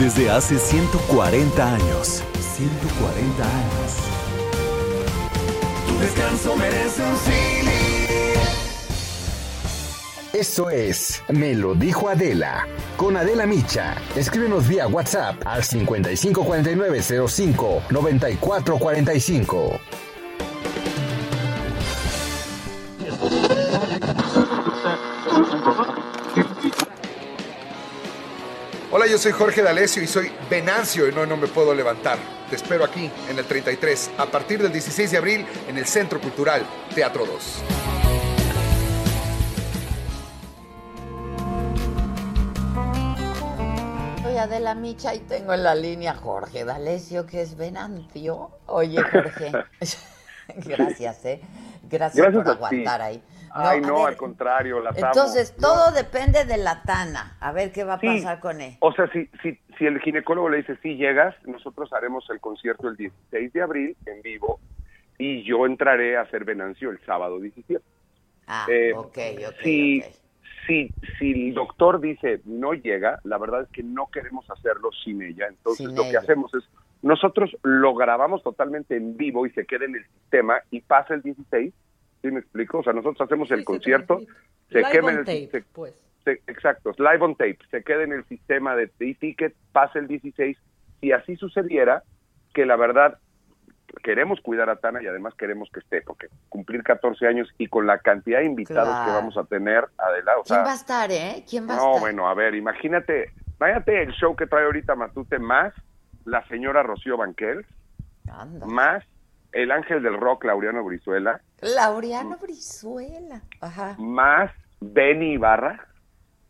Desde hace 140 años. 140 años. Tu descanso merece un Sili. Esto es Me lo dijo Adela. Con Adela Micha. Escríbenos vía WhatsApp al 554905 9445. Hola, yo soy Jorge D'Alessio y soy Venancio y no, no me puedo levantar. Te espero aquí en el 33 a partir del 16 de abril en el Centro Cultural Teatro 2. Soy Adela Micha y tengo en la línea Jorge D'Alessio, que es Venancio. Oye, Jorge, gracias, ¿eh? Gracias, Gracias por ti. aguantar ahí. Ay, no, al contrario, las amo. Entonces, No, todo depende de la Tana. A ver qué va a Sí. pasar con él. O sea, si, si, si el ginecólogo le dice, sí llegas, nosotros haremos el concierto el 16 de abril en vivo y yo entraré a hacer Venancio el sábado 17. Ah, Eh, ok, ok. si, si, si el doctor dice no llega, la verdad es que no queremos hacerlo sin ella. Entonces Sin lo ella. que hacemos es, nosotros lo grabamos totalmente en vivo y se queda en el sistema y pasa el 16. ¿Sí me explico? O sea, nosotros hacemos el concierto, se Live quema on en el tape, se- pues. se- exacto, live on tape, se queda en el sistema de ticket, pasa el 16. Si así sucediera, que la verdad queremos cuidar a Tana y además queremos que esté, porque cumplir 14 años y con la cantidad de invitados que vamos a tener, adelante. O ¿Quién va a estar, eh? ¿Quién va a no, estar? bueno, a ver, imagínate, váyate el show que trae ahorita Matute más la señora Rocío Banquel, Anda. más el ángel del rock Laureano Brizuela, Laureano Brizuela. Ajá. más Benny Ibarra,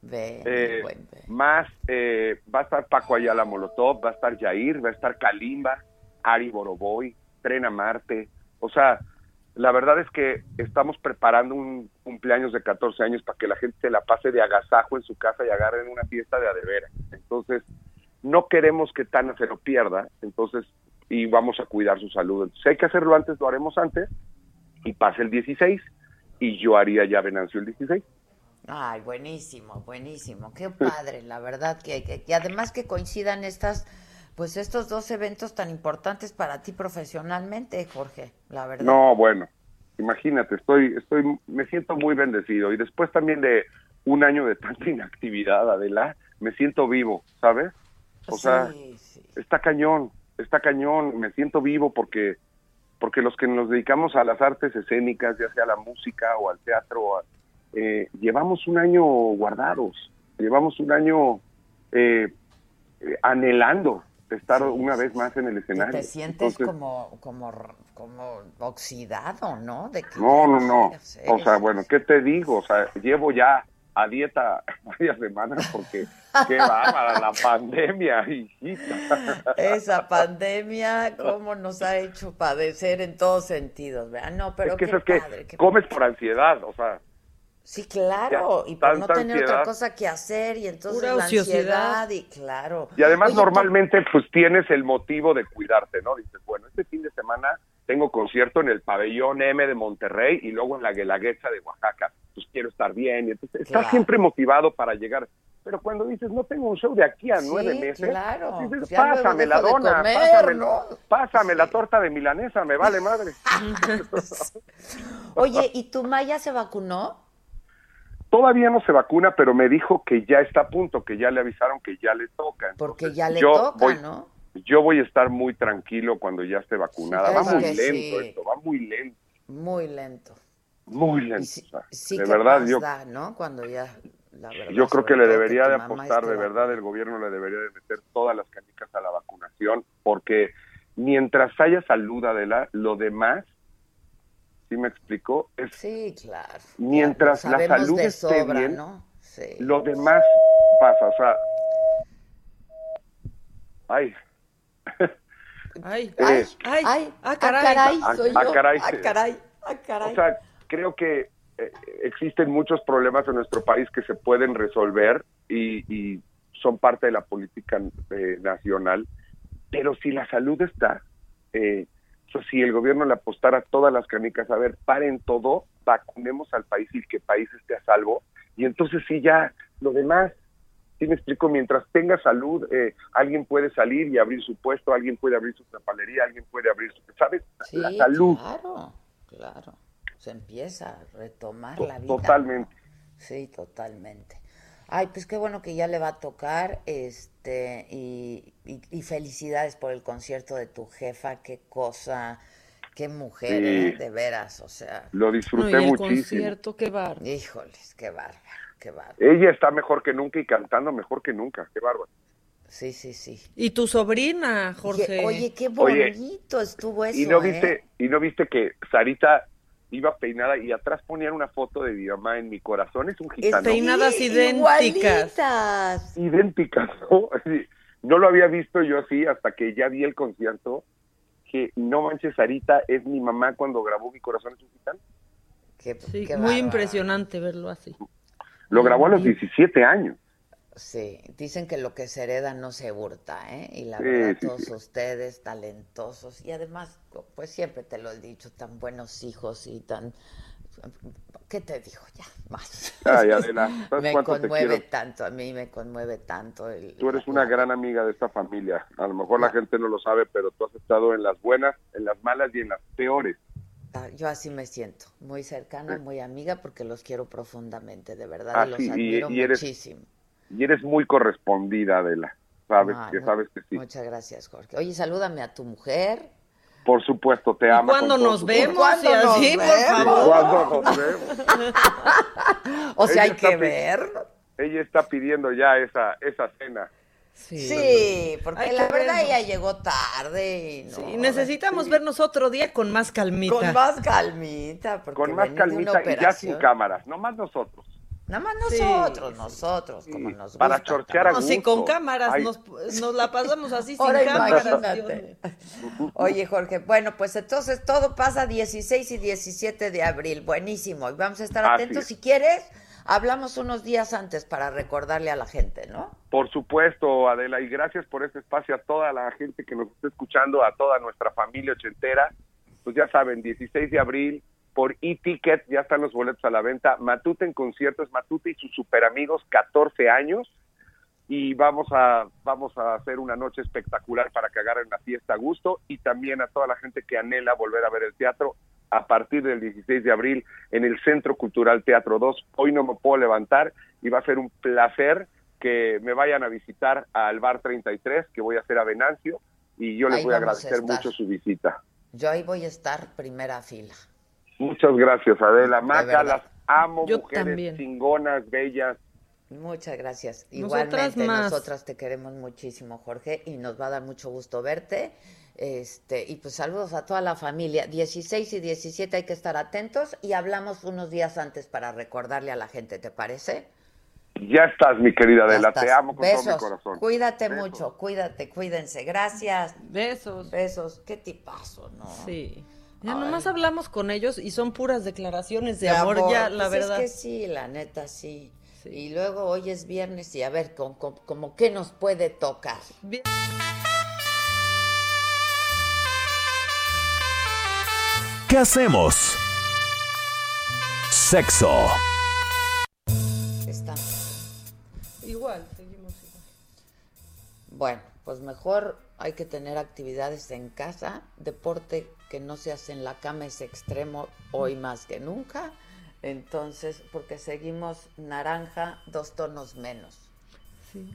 Ven, eh, Ben. más eh, va a estar Paco Ayala Molotov, va a estar Jair, va a estar Kalimba, Ari Boroboy, Trena Marte, o sea, la verdad es que estamos preparando un cumpleaños de 14 años para que la gente se la pase de agasajo en su casa y agarren una fiesta de adevera. Entonces, no queremos que Tana se lo pierda, entonces, y vamos a cuidar su salud. Entonces, si hay que hacerlo antes, lo haremos antes, y pase el 16, y yo haría ya Venancio el 16. Ay, buenísimo, buenísimo. Qué padre, la verdad, que, que, que además que coincidan estas, pues estos dos eventos tan importantes para ti profesionalmente, Jorge, la verdad. No, bueno, imagínate, estoy, estoy, me siento muy bendecido y después también de un año de tanta inactividad, Adela, me siento vivo, ¿sabes? O sea, está cañón, está cañón, me siento vivo porque, porque los que nos dedicamos a las artes escénicas, ya sea a la música o al teatro, eh, llevamos un año guardados, llevamos un año eh, anhelando estar una vez más en el escenario. Te sientes Entonces, como, como, como oxidado, ¿no? De que No, no, no. O sea, bueno, ¿qué te digo? O sea, llevo ya a dieta varias semanas porque qué bárbara la pandemia, hijita. Esa pandemia, cómo nos ha hecho padecer en todos sentidos, ¿verdad? No, pero es que qué eso es que padre, qué comes por ansiedad, o sea, Sí, claro, Ya, y por no tener otra ansiedad. cosa que hacer y entonces Pura la ociosidad. ansiedad y claro. y además Oye, tú- normalmente pues tienes el motivo de cuidarte, ¿no? Dices, bueno, este fin de semana tengo concierto en el pabellón M de Monterrey y luego en la Guelaguetza de Oaxaca, pues quiero estar bien, y entonces estás Claro. siempre motivado para llegar. Pero cuando dices, no tengo un show de aquí a Sí, nueve meses, claro. dices, Ya pásame la dona, comer, pásame, ¿no? pásame la torta de milanesa, me vale madre. Oye, ¿y tu Maya se vacunó? Todavía no se vacuna, pero me dijo que ya está a punto, que ya le avisaron que ya le toca. Porque ya le toca, voy- ¿no? Yo voy a estar muy tranquilo cuando ya esté vacunada. Sí, va muy lento esto, va muy lento, Muy lento. Muy lento. Sí, de verdad, yo, da, ¿no? Cuando ya, la verdad, yo creo que le debería de apostar, de verdad, el gobierno le debería de meter todas las canicas a la vacunación, porque mientras haya salud, Adela, lo demás, ¿sí me explicó? Es, Sí, claro. mientras la salud de esté sobra, bien, ¿no? Sí. lo demás pasa, o sea... Ay, Ay, Eh, ay, ay, ah, ah, caray. caray, Ah, soy ah, yo. caray. Ah, caray, ah, caray. O sea, creo que eh, existen muchos problemas en nuestro país que se pueden resolver y, y son parte de la política eh, nacional, pero si la salud está, eh, si el gobierno le apostara todas las canicas, a ver, paren todo, vacunemos al país y que el país esté a salvo, y entonces sí ya lo demás, sí me explico, mientras tenga salud, eh, alguien puede salir y abrir su puesto, alguien puede abrir su papelería, alguien puede abrir su, ¿sabes? Sí, la salud. claro, claro. Se empieza a retomar To- la vida. totalmente. Sí, totalmente. Ay, pues qué bueno que ya le va a tocar, este, y, y- y felicidades por el concierto de tu jefa, qué cosa, qué mujer, Sí. ¿eh? de veras, o sea. Lo No, disfruté y el muchísimo. concierto, qué bar. Híjoles, qué bárbaro, qué bárbaro. Ella está mejor que nunca y cantando mejor que nunca. Qué bárbaro. Sí, sí, sí. Y tu sobrina, Jorge. Oye, oye, qué Oye, bonito estuvo eso, y no ¿eh? viste, y no viste que Sarita iba peinada y atrás ponían una foto de mi mamá en mi corazón. Es un gitano. Peinadas Sí, idénticas. igualitas. idénticas, ¿no? No lo había visto yo así hasta que ya vi el concierto. Que no manches, Sarita es mi mamá cuando grabó Mi corazón es un gitano. Qué, Sí, qué muy impresionante verlo así. Lo grabó a los 17 años. Sí, dicen que lo que se hereda no se hurta, ¿eh? Y la Sí, verdad, sí, todos sí. ustedes talentosos y además, pues siempre te lo he dicho, tan buenos hijos y tan... ¿Qué te digo? Ya, más. Ay, Adela, ¿sabes me te conmueve tanto, a mí me conmueve tanto. El, Tú eres una gran amiga de esta familia. A lo mejor la gente no lo sabe, pero tú has estado en las buenas, en las malas y en las peores. Ah, Yo así me siento, muy cercana, muy amiga, porque los quiero profundamente, de verdad, Ah, y los sí, y- admiro y eres- muchísimo. Y eres muy correspondida, Adela. Sabes Ay, que mu- sabes que sí. Muchas gracias, Jorge. Oye, salúdame a tu mujer. Por supuesto, te cuándo con todo nos vemos? corazón. Y así, por ¿Y favor. cuándo nos vemos? O sea, Ella hay que ver. Ella está pidiendo ya esa, esa cena. Sí, porque Hay la verdad vernos. ella llegó tarde y no. Sí, necesitamos vernos otro día con más calmita. Con más calmita, porque Con más calmita y ya sin cámaras, no más nosotros. Nada más Sí. nosotros, nosotros, como nos para gusta chorchear a No, gusto. si con cámaras Ay, nos, nos la pasamos así sin Ahora cámaras. imagínate. Oye, Jorge, bueno, pues entonces todo pasa 16 y 17 de abril. Buenísimo. Y vamos a estar Así atentos. es. Si quieres, hablamos unos días antes para recordarle a la gente, ¿no? Por supuesto, Adela, y gracias por este espacio a toda la gente que nos está escuchando, a toda nuestra familia ochentera. Pues ya saben, 16 de abril, por e-ticket, ya están los boletos a la venta. Matute en conciertos, Matute y sus super amigos, 14 años. Y vamos a, vamos a hacer una noche espectacular para que agarren la fiesta a gusto y también a toda la gente que anhela volver a ver el teatro a partir del 16 de abril en el Centro Cultural Teatro 2. Hoy no me puedo levantar y va a ser un placer que me vayan a visitar al Bar 33, que voy a hacer a Venancio, y yo les Ahí voy a agradecer mucho su visita. Yo ahí voy a estar primera fila. Muchas gracias, Adela. Maca, las amo, Yo mujeres también. chingonas, bellas. Muchas gracias. Nosotras Igualmente, más. nosotras te queremos muchísimo, Jorge, y nos va a dar mucho gusto verte Este, y pues saludos a toda la familia. 16 y 17 hay que estar atentos y hablamos unos días antes para recordarle a la gente, ¿te parece? Ya estás, mi querida Adela, te amo con Besos. todo mi corazón. Cuídate Besos. mucho, cuídate, cuídense. Gracias. Besos. Besos. Qué tipazo, ¿no? Sí. Ya Ay. nomás hablamos con ellos y son puras declaraciones de, De amor, ya, la Pues verdad. Es que sí, la neta, sí. Y luego hoy es viernes y a ver, con, con- como qué nos puede tocar. ¿Qué hacemos? Sexo. Estamos. Igual, seguimos igual. Bueno, pues mejor hay que tener actividades en casa. Deporte que no se hace en la cama es extremo hoy más que nunca. Entonces, porque seguimos naranja, dos tonos menos.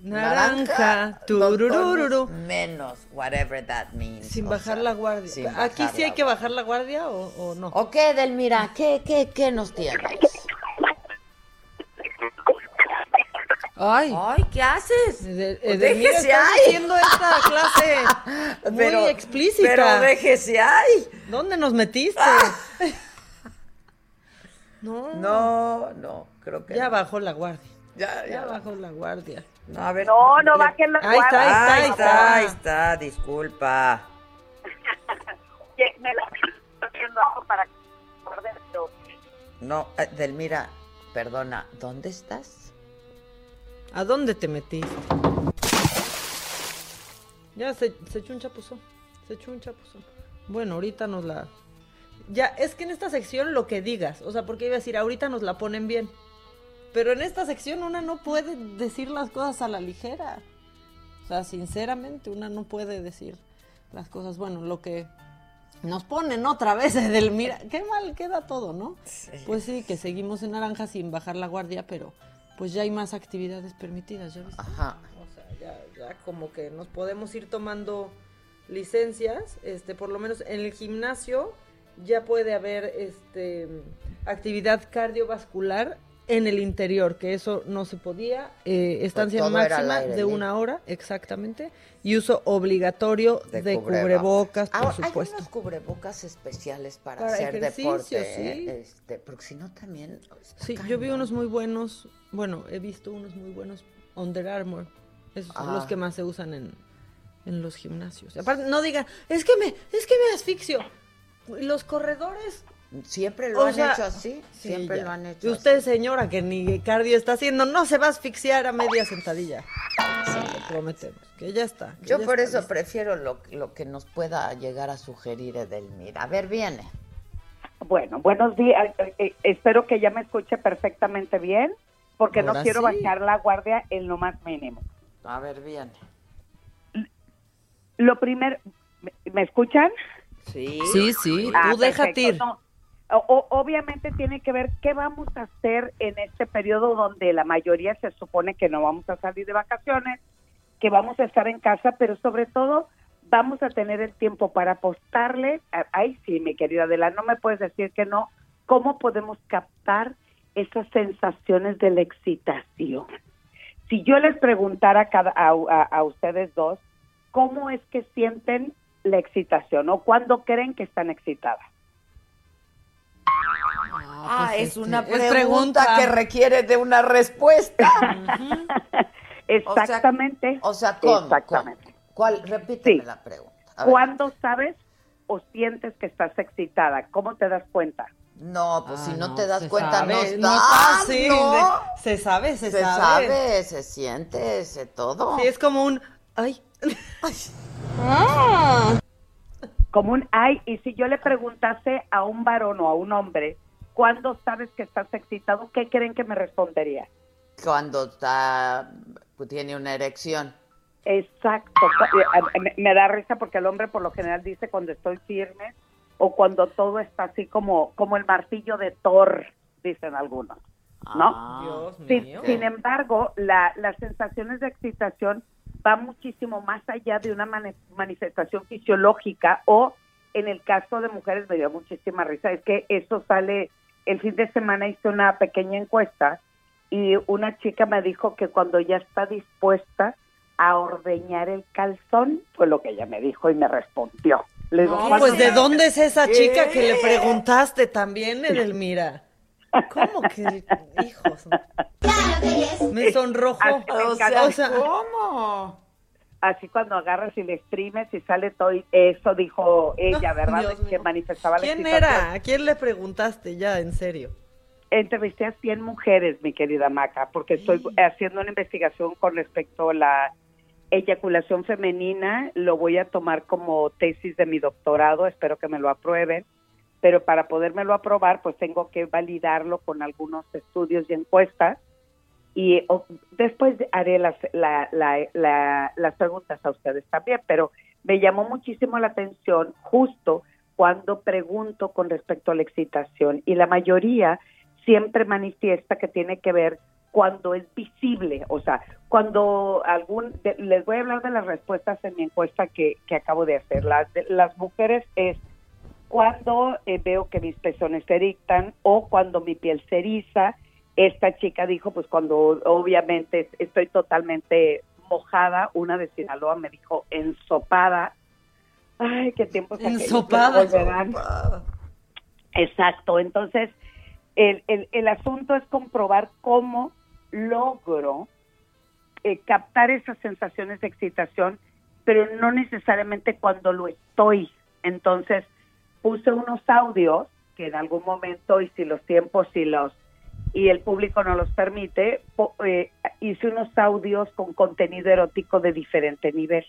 Naranja, tururururu. menos, whatever that means. Sin bajar sea, la guardia. ¿Aquí sí hay que bajar la guardia o, o no? ¿O qué, Delmira? ¿Qué, qué, qué nos tienes? Ay. Ay, ¿qué haces? De, déjese estás ahí. haciendo esta clase muy Pero- explícita. pero déjese ahí. ¿Dónde nos metiste? no. No, no, creo que Ya no. bajó la guardia. Ya, Ya bajó la guardia. No, a ver. No, no bajen la Ahí está, guardia. ahí Ahí está, está, ahí está, disculpa. Me la estoy para. No, eh, Delmira, perdona, ¿dónde estás? ¿A dónde te metiste? Ya se, se echó un chapuzón. Se echó un chapuzón. Bueno, ahorita nos la. Ya, es que en esta sección lo que digas. O sea, porque iba a decir, ahorita nos la ponen bien. Pero en esta sección una no puede decir las cosas a la ligera. O sea, sinceramente, una no puede decir las cosas. Bueno, lo que nos ponen otra vez del mira, qué mal queda todo, ¿no? Pues sí, que seguimos en naranja sin bajar la guardia, pero pues ya hay más actividades permitidas, ¿ya viste? Ajá. O sea, ya, ya como que nos podemos ir tomando licencias, este, por lo menos en el gimnasio ya puede haber este actividad cardiovascular en el interior, que eso no se podía, eh, estancia todo era al máxima aire de una hora, exactamente, y uso obligatorio de, De cubrebocas, por Ahora, supuesto. Hay unos cubrebocas especiales para, Para hacer deporte, sí. ¿eh? Este, porque si no también... Sí, yo vi cañón. unos muy buenos, bueno, he visto unos muy buenos Under Armour. Esos son Ah. los que más se usan en, en los gimnasios. Aparte, no digan, es que me, es que me asfixio. Los corredores. Siempre lo o han sea, hecho así, sí, siempre ya. lo han hecho Y usted, señora, que ni cardio está haciendo, no se va a asfixiar a media sentadilla. Se lo prometemos, que ya está. que Yo ya por está eso prefiero lo, lo que nos pueda llegar a sugerir Edelmira. A ver, viene. Bueno, buenos días. Eh, eh, espero que ya me escuche perfectamente bien, porque no quiero sí. bajar la guardia en lo más mínimo. A ver, viene. Lo primero, ¿me, escuchan? Sí. Sí, sí, Ah, tú déjate ir. No, o- obviamente tiene que ver qué vamos a hacer en este periodo donde la mayoría se supone que no vamos a salir de vacaciones, que vamos a estar en casa, pero sobre todo vamos a tener el tiempo para apostarle. Ay, sí, mi querida Adela, no me puedes decir que no. ¿Cómo podemos captar esas sensaciones de la excitación? Si yo les preguntara a, cada, a, a- a ustedes dos, ¿cómo es que sienten la excitación o cuándo creen que están excitadas? Ah, pues, es este, una es pregunta, pregunta. que requiere de una respuesta. Exactamente. O sea, ¿cómo? Exactamente. ¿Cómo? ¿Cuál? Repíteme Sí. la pregunta. A ver. ¿Cuándo sabes o sientes que estás excitada? ¿Cómo te das cuenta? No, pues si no, no, te das cuenta, sabe, no está ¿no? de- se sabe, se se sabe. sabe, se siente, se todo. Sí, es como un, ay, Como un ay, y si yo le preguntase a un varón o a un hombre, ¿cuándo sabes que estás excitado? ¿Qué creen que me respondería? Cuando está, tiene una erección. Exacto. Eh, Me, me da risa porque el hombre por lo general dice cuando estoy firme o cuando todo está así como, como el martillo de Thor, dicen algunos. ¿No? Ah, Dios Sin, mío. sin embargo, la, las sensaciones de excitación van muchísimo más allá de una mani- manifestación fisiológica o en el caso de mujeres me dio muchísima risa, es que eso sale, el fin de semana hice una pequeña encuesta y una chica me dijo que cuando ya está dispuesta a ordeñar el calzón, fue lo que ella me dijo y me respondió. Le digo, No, "¿Cuántos pues ¿de años?" dónde es esa chica que le preguntaste también, Edelmira? ¿Cómo que, hijos? Me sonrojó. Me O sea, encanta. o sea, ¿Cómo? Así cuando agarras y le exprimes y sale todo, y eso dijo ella, ¿verdad? Dios que manifestaba la ¿Quién excitación. era? ¿A quién le preguntaste ya, en serio? Entrevisté a 100 mujeres, mi querida Maca, porque estoy haciendo una investigación con respecto a la eyaculación femenina. Lo voy a tomar como tesis de mi doctorado, espero que me lo aprueben. Pero para podérmelo aprobar, pues tengo que validarlo con algunos estudios y encuestas. Y o- después haré las, la- la- la- las preguntas a ustedes también. Pero me llamó muchísimo la atención justo cuando pregunto con respecto a la excitación. Y la mayoría siempre manifiesta que tiene que ver cuando es visible, o sea, cuando algún, de- les voy a hablar de las respuestas en mi encuesta que, que acabo de hacer. Las, de- las mujeres es cuando eh, veo que mis pezones se erectan o cuando mi piel se eriza. Esta chica dijo, pues cuando obviamente estoy totalmente mojada, una de Sinaloa me dijo ensopada. Ay, qué tiempo Ensopada. volverán. Exacto, entonces el, el, el asunto es comprobar cómo logro eh, captar esas sensaciones de excitación, pero no necesariamente cuando lo estoy. Entonces puse unos audios que en algún momento y si los tiempos y los y el público no los permite, po- eh, hice unos audios con contenido erótico de diferente nivel.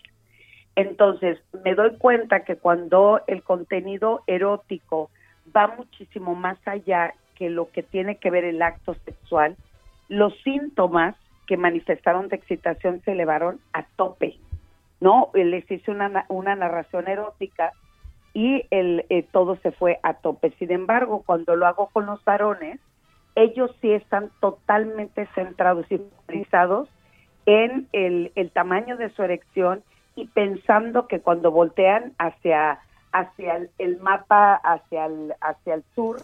Entonces, me doy cuenta que cuando el contenido erótico va muchísimo más allá que lo que tiene que ver el acto sexual, los síntomas que manifestaron de excitación se elevaron a tope, ¿no? Les hice una, na- una narración erótica y el, eh, todo se fue a tope. Sin embargo, cuando lo hago con los varones, ellos sí están totalmente centrados y focalizados en el, tamaño de su erección y pensando que cuando voltean hacia hacia el, el mapa hacia el hacia el sur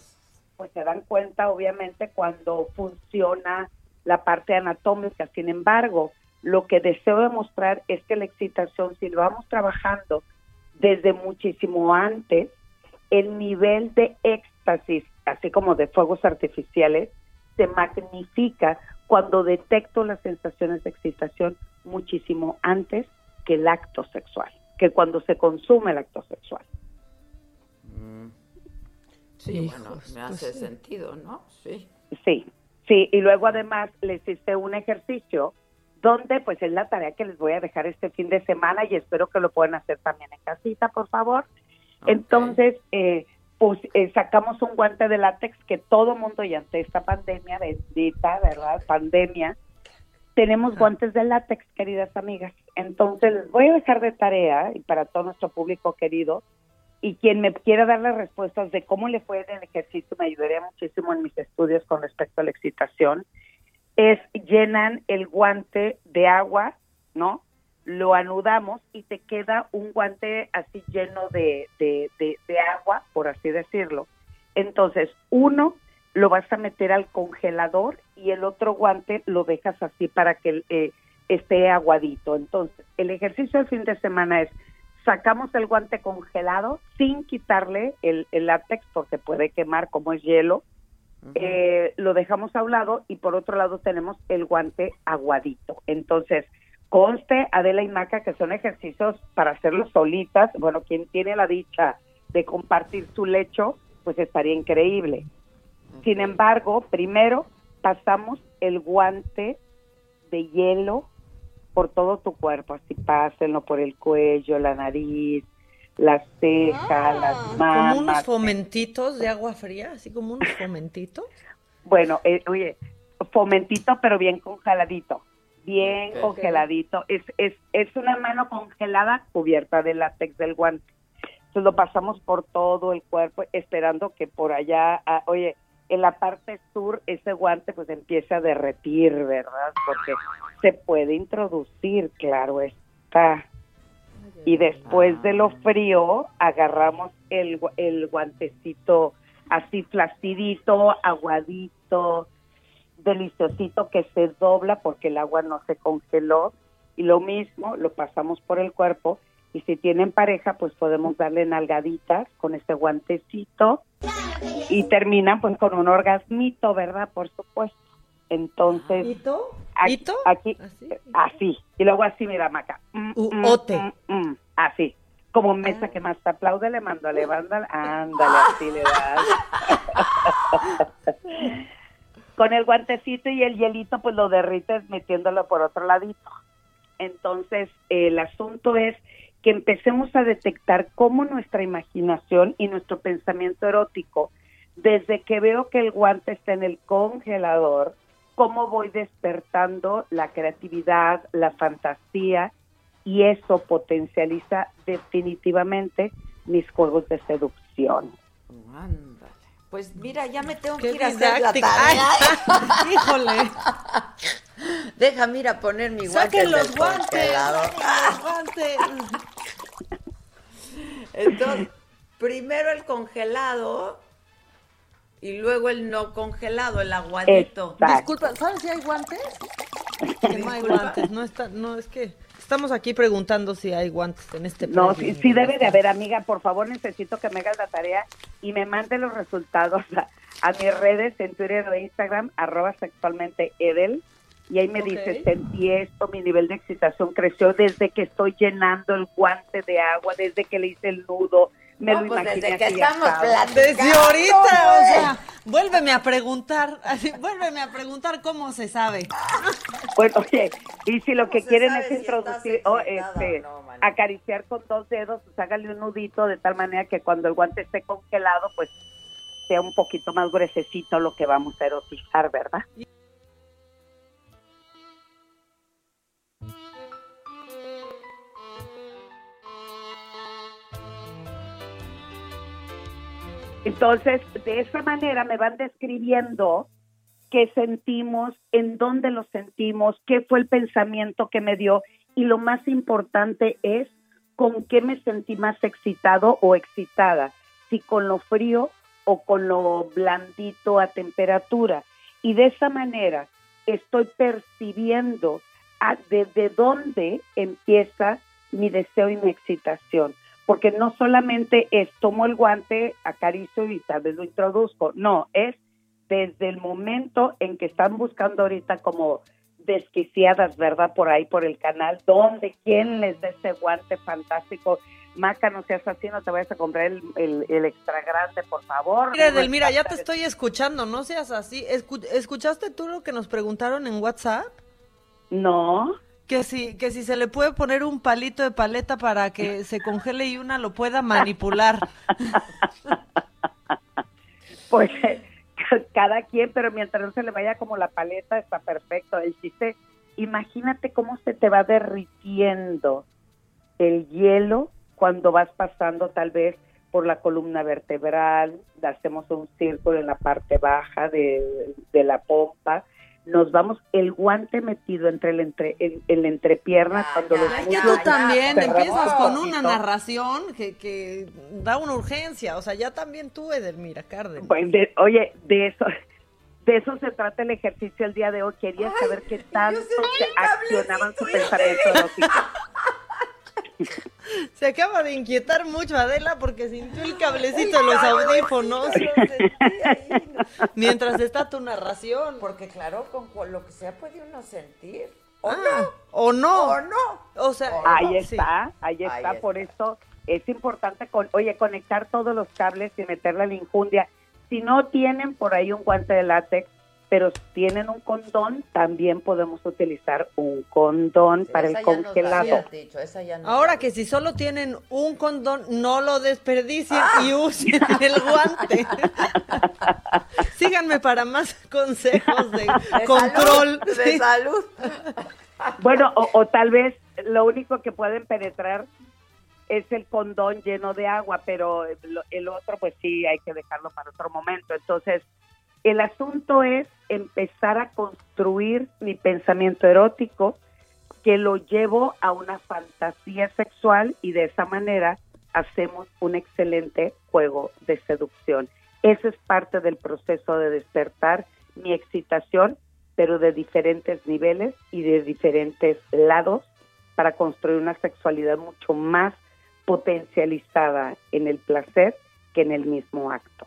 pues se dan cuenta obviamente cuando funciona la parte anatómica sin embargo lo que deseo demostrar es que la excitación si lo vamos trabajando desde muchísimo antes el nivel de éxtasis así como de fuegos artificiales se magnifica cuando detecto las sensaciones de excitación muchísimo antes que el acto sexual, que cuando se consume el acto sexual. Sí, bueno, me pues hace sí. sentido, ¿no? Sí. Sí, sí, y luego además les hice un ejercicio donde pues es la tarea que les voy a dejar este fin de semana y espero que lo puedan hacer también en casita, por favor. Entonces, eh, pues eh, sacamos un guante de látex que todo mundo y ante esta pandemia bendita, ¿verdad? Pandemia, tenemos guantes de látex, queridas amigas. Entonces, les voy a dejar de tarea y para todo nuestro público querido, y quien me quiera dar las respuestas de cómo le fue en el ejercicio me ayudaría muchísimo en mis estudios con respecto a la excitación, es llenan el guante de agua, ¿no? Lo anudamos y te queda un guante así lleno de, de, de- de agua, por así decirlo. Entonces, uno lo vas a meter al congelador y el otro guante lo dejas así para que eh, esté aguadito. Entonces, el ejercicio del fin de semana es sacamos el guante congelado sin quitarle el, el látex porque puede quemar como es hielo. Eh, lo dejamos a un lado y por otro lado tenemos el guante aguadito. Entonces, conste, Adela y Maca, que son ejercicios para hacerlos solitas. Bueno, quien tiene la dicha de compartir su lecho, pues estaría increíble. Sin embargo, primero pasamos el guante de hielo por todo tu cuerpo, así pásenlo por el cuello, la nariz, las cejas, las Como mamas. unos fomentitos de agua fría, así como unos fomentitos. Bueno, eh, oye, fomentito, pero bien congeladito. Bien congeladito. Es, es, es una mano congelada cubierta de látex del guante. Entonces lo pasamos por todo el cuerpo, esperando que por allá, ah, oye, en la parte sur ese guante pues empieza a derretir, ¿verdad? Porque se puede introducir, claro está. Y después de lo frío, agarramos el, el guantecito así flacidito, aguadito, deliciosito, que se dobla porque el agua no se congeló Y lo mismo lo pasamos por el cuerpo y si tienen pareja, pues podemos darle nalgaditas con este guantecito y terminan pues con un orgasmito, ¿verdad? Por supuesto. Entonces, ¿Hito? aquí, ¿Hito? aquí así. Y luego así, mira, Maca. Mm, mm, ote. mm, mm, así. Como mesa que más te aplaude, le mando a levantar. Ándale, así le das. Con el guantecito y el hielito, pues lo derrites metiéndolo por otro ladito. Entonces, el asunto es que empecemos a detectar cómo nuestra imaginación y nuestro pensamiento erótico, desde que veo que el guante está en el congelador, cómo voy despertando la creatividad, la fantasía, y eso potencializa definitivamente mis juegos de seducción. Ándale. Pues mira, ya me tengo Qué que ir a hacer la tarea. Ay, híjole. Déjame ir a poner mi guante Saquen en los guantes. los guantes. Entonces, primero el congelado y luego el no congelado, el aguadito. Disculpa, ¿sabes si hay guantes? Que no hay guantes, no está, no es que estamos aquí preguntando si hay guantes en este No, sí, sí debe de haber, amiga. Por favor, necesito que me hagas la tarea y me mande los resultados a, a mis redes en Twitter o Instagram, arroba sexualmente Edel. Y ahí me Ok. dice, sentí esto, mi nivel de excitación creció desde que estoy llenando el guante de agua, desde que le hice el nudo, me No, lo pues imaginé desde que estamos platicando, Desde ahorita, o sea, vuélveme a preguntar, así, vuélveme a preguntar cómo se sabe. Bueno, oye, y si lo que quieren es si introducir, estás o excitada este, no, acariciar con dos dedos, pues hágale un nudito de tal manera que cuando el guante esté congelado, pues sea un poquito más gruesecito lo que vamos a erotizar, ¿verdad? Entonces, de esa manera me van describiendo qué sentimos, en dónde lo sentimos, qué fue el pensamiento que me dio y lo más importante es con qué me sentí más excitado o excitada, si con lo frío o con lo blandito a temperatura. Y de esa manera estoy percibiendo a- desde dónde empieza mi deseo y mi excitación. Porque no solamente es tomo el guante, acaricio y tal vez lo introduzco. No, es desde el momento en que están buscando ahorita como desquiciadas, ¿verdad? Por ahí, por el canal, ¿dónde? ¿Quién les da ese guante fantástico? Maca, no seas así, no te vayas a comprar el, el- el extra grande, por favor. Mira, No ya te estoy escuchando, no seas así. Escu- ¿Escuchaste tú lo que nos preguntaron en WhatsApp? No. Que si, que si se le puede poner un palito de paleta para que se congele y una lo pueda manipular. Pues cada quien, pero mientras no se le vaya como la paleta, está perfecto. El chiste, imagínate cómo se te va derritiendo el hielo cuando vas pasando tal vez por la columna vertebral, hacemos un círculo en la parte baja de, de la pompa, nos vamos el guante metido entre el entre el, el entrepiernas cuando los Es que tú también empiezas con una narración que, que da una urgencia. O sea, ya también tú, Edelmira Cárdenas. Pues de- oye, de eso, de eso se trata el ejercicio el día de hoy. Quería saber qué tanto se accionaban su pensamiento. Se acaba de inquietar mucho Adela porque sintió el cablecito de los audífonos. Mientras está tu narración. Porque claro, con lo que sea puede uno sentir. ¿O Ah, no? ¿O no? ¿O no? O sea, Ahí sí. está, ahí está, Ahí por eso es importante, con, oye, conectar todos los cables y meterle la injundia. Si no tienen por ahí un guante de látex, pero tienen un condón, también podemos utilizar un condón para el congelado. habías dicho, esa ya nos Ahora que si solo tienen un condón, no lo desperdicien y usen el guante. Síganme para más consejos de, De control. salud, de Sí. salud. Bueno, o, o tal vez lo único que pueden penetrar es el condón lleno de agua, pero el otro pues sí hay que dejarlo para otro momento. Entonces, el asunto es empezar a construir mi pensamiento erótico que lo llevo a una fantasía sexual y de esa manera hacemos un excelente juego de seducción. Ese es parte del proceso de despertar mi excitación, pero de diferentes niveles y de diferentes lados para construir una sexualidad mucho más potencializada en el placer que en el mismo acto.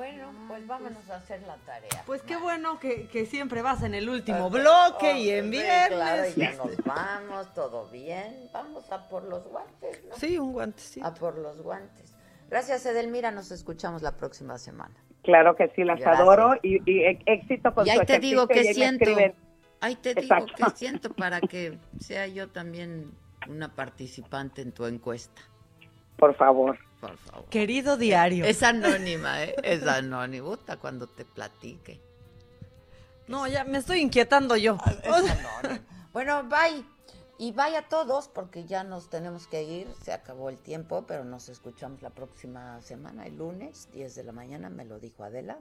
Bueno, pues vámonos a hacer la tarea. Pues qué bueno que, que siempre vas en el último Ah, bloque oh, y en sí, viernes. Claro, y ya nos vamos, todo bien. Vamos a por los guantes, ¿no? Sí, un guante, sí. A por los guantes. Gracias, Edelmira. Nos escuchamos la próxima semana. Claro que sí, las Gracias. adoro y, y e- éxito con Y su ahí te digo que siento. Ahí te digo Exacto. que siento para que sea yo también una participante en tu encuesta. Por favor. Por favor. Querido diario. Es anónima, ¿eh? Es anónima. Gusta cuando te platique. No, ya me estoy inquietando yo. Bueno, bye. Y bye a todos porque ya nos tenemos que ir. Se acabó el tiempo, pero nos escuchamos la próxima semana, el lunes, 10 de la mañana, me lo dijo Adela,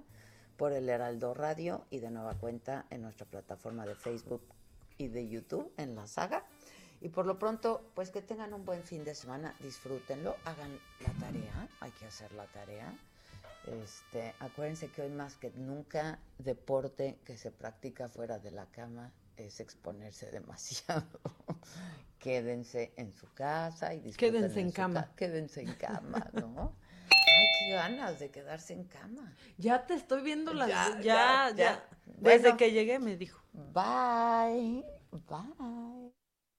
por el Heraldo Radio y de nueva cuenta en nuestra plataforma de Facebook y de YouTube en la saga. Y por lo pronto, pues que tengan un buen fin de semana, disfrútenlo, hagan la tarea, hay que hacer la tarea. Este, acuérdense que hoy más que nunca deporte que se practica fuera de la cama es exponerse demasiado. Quédense en su casa y disfruten Quédense en cama. ca- Quédense en cama, ¿no? Ay, qué ganas de quedarse en cama. Ya te estoy viendo la... Ya, Ya, ya, ya. ya. Desde Bueno. que llegué me dijo. Bye. Bye.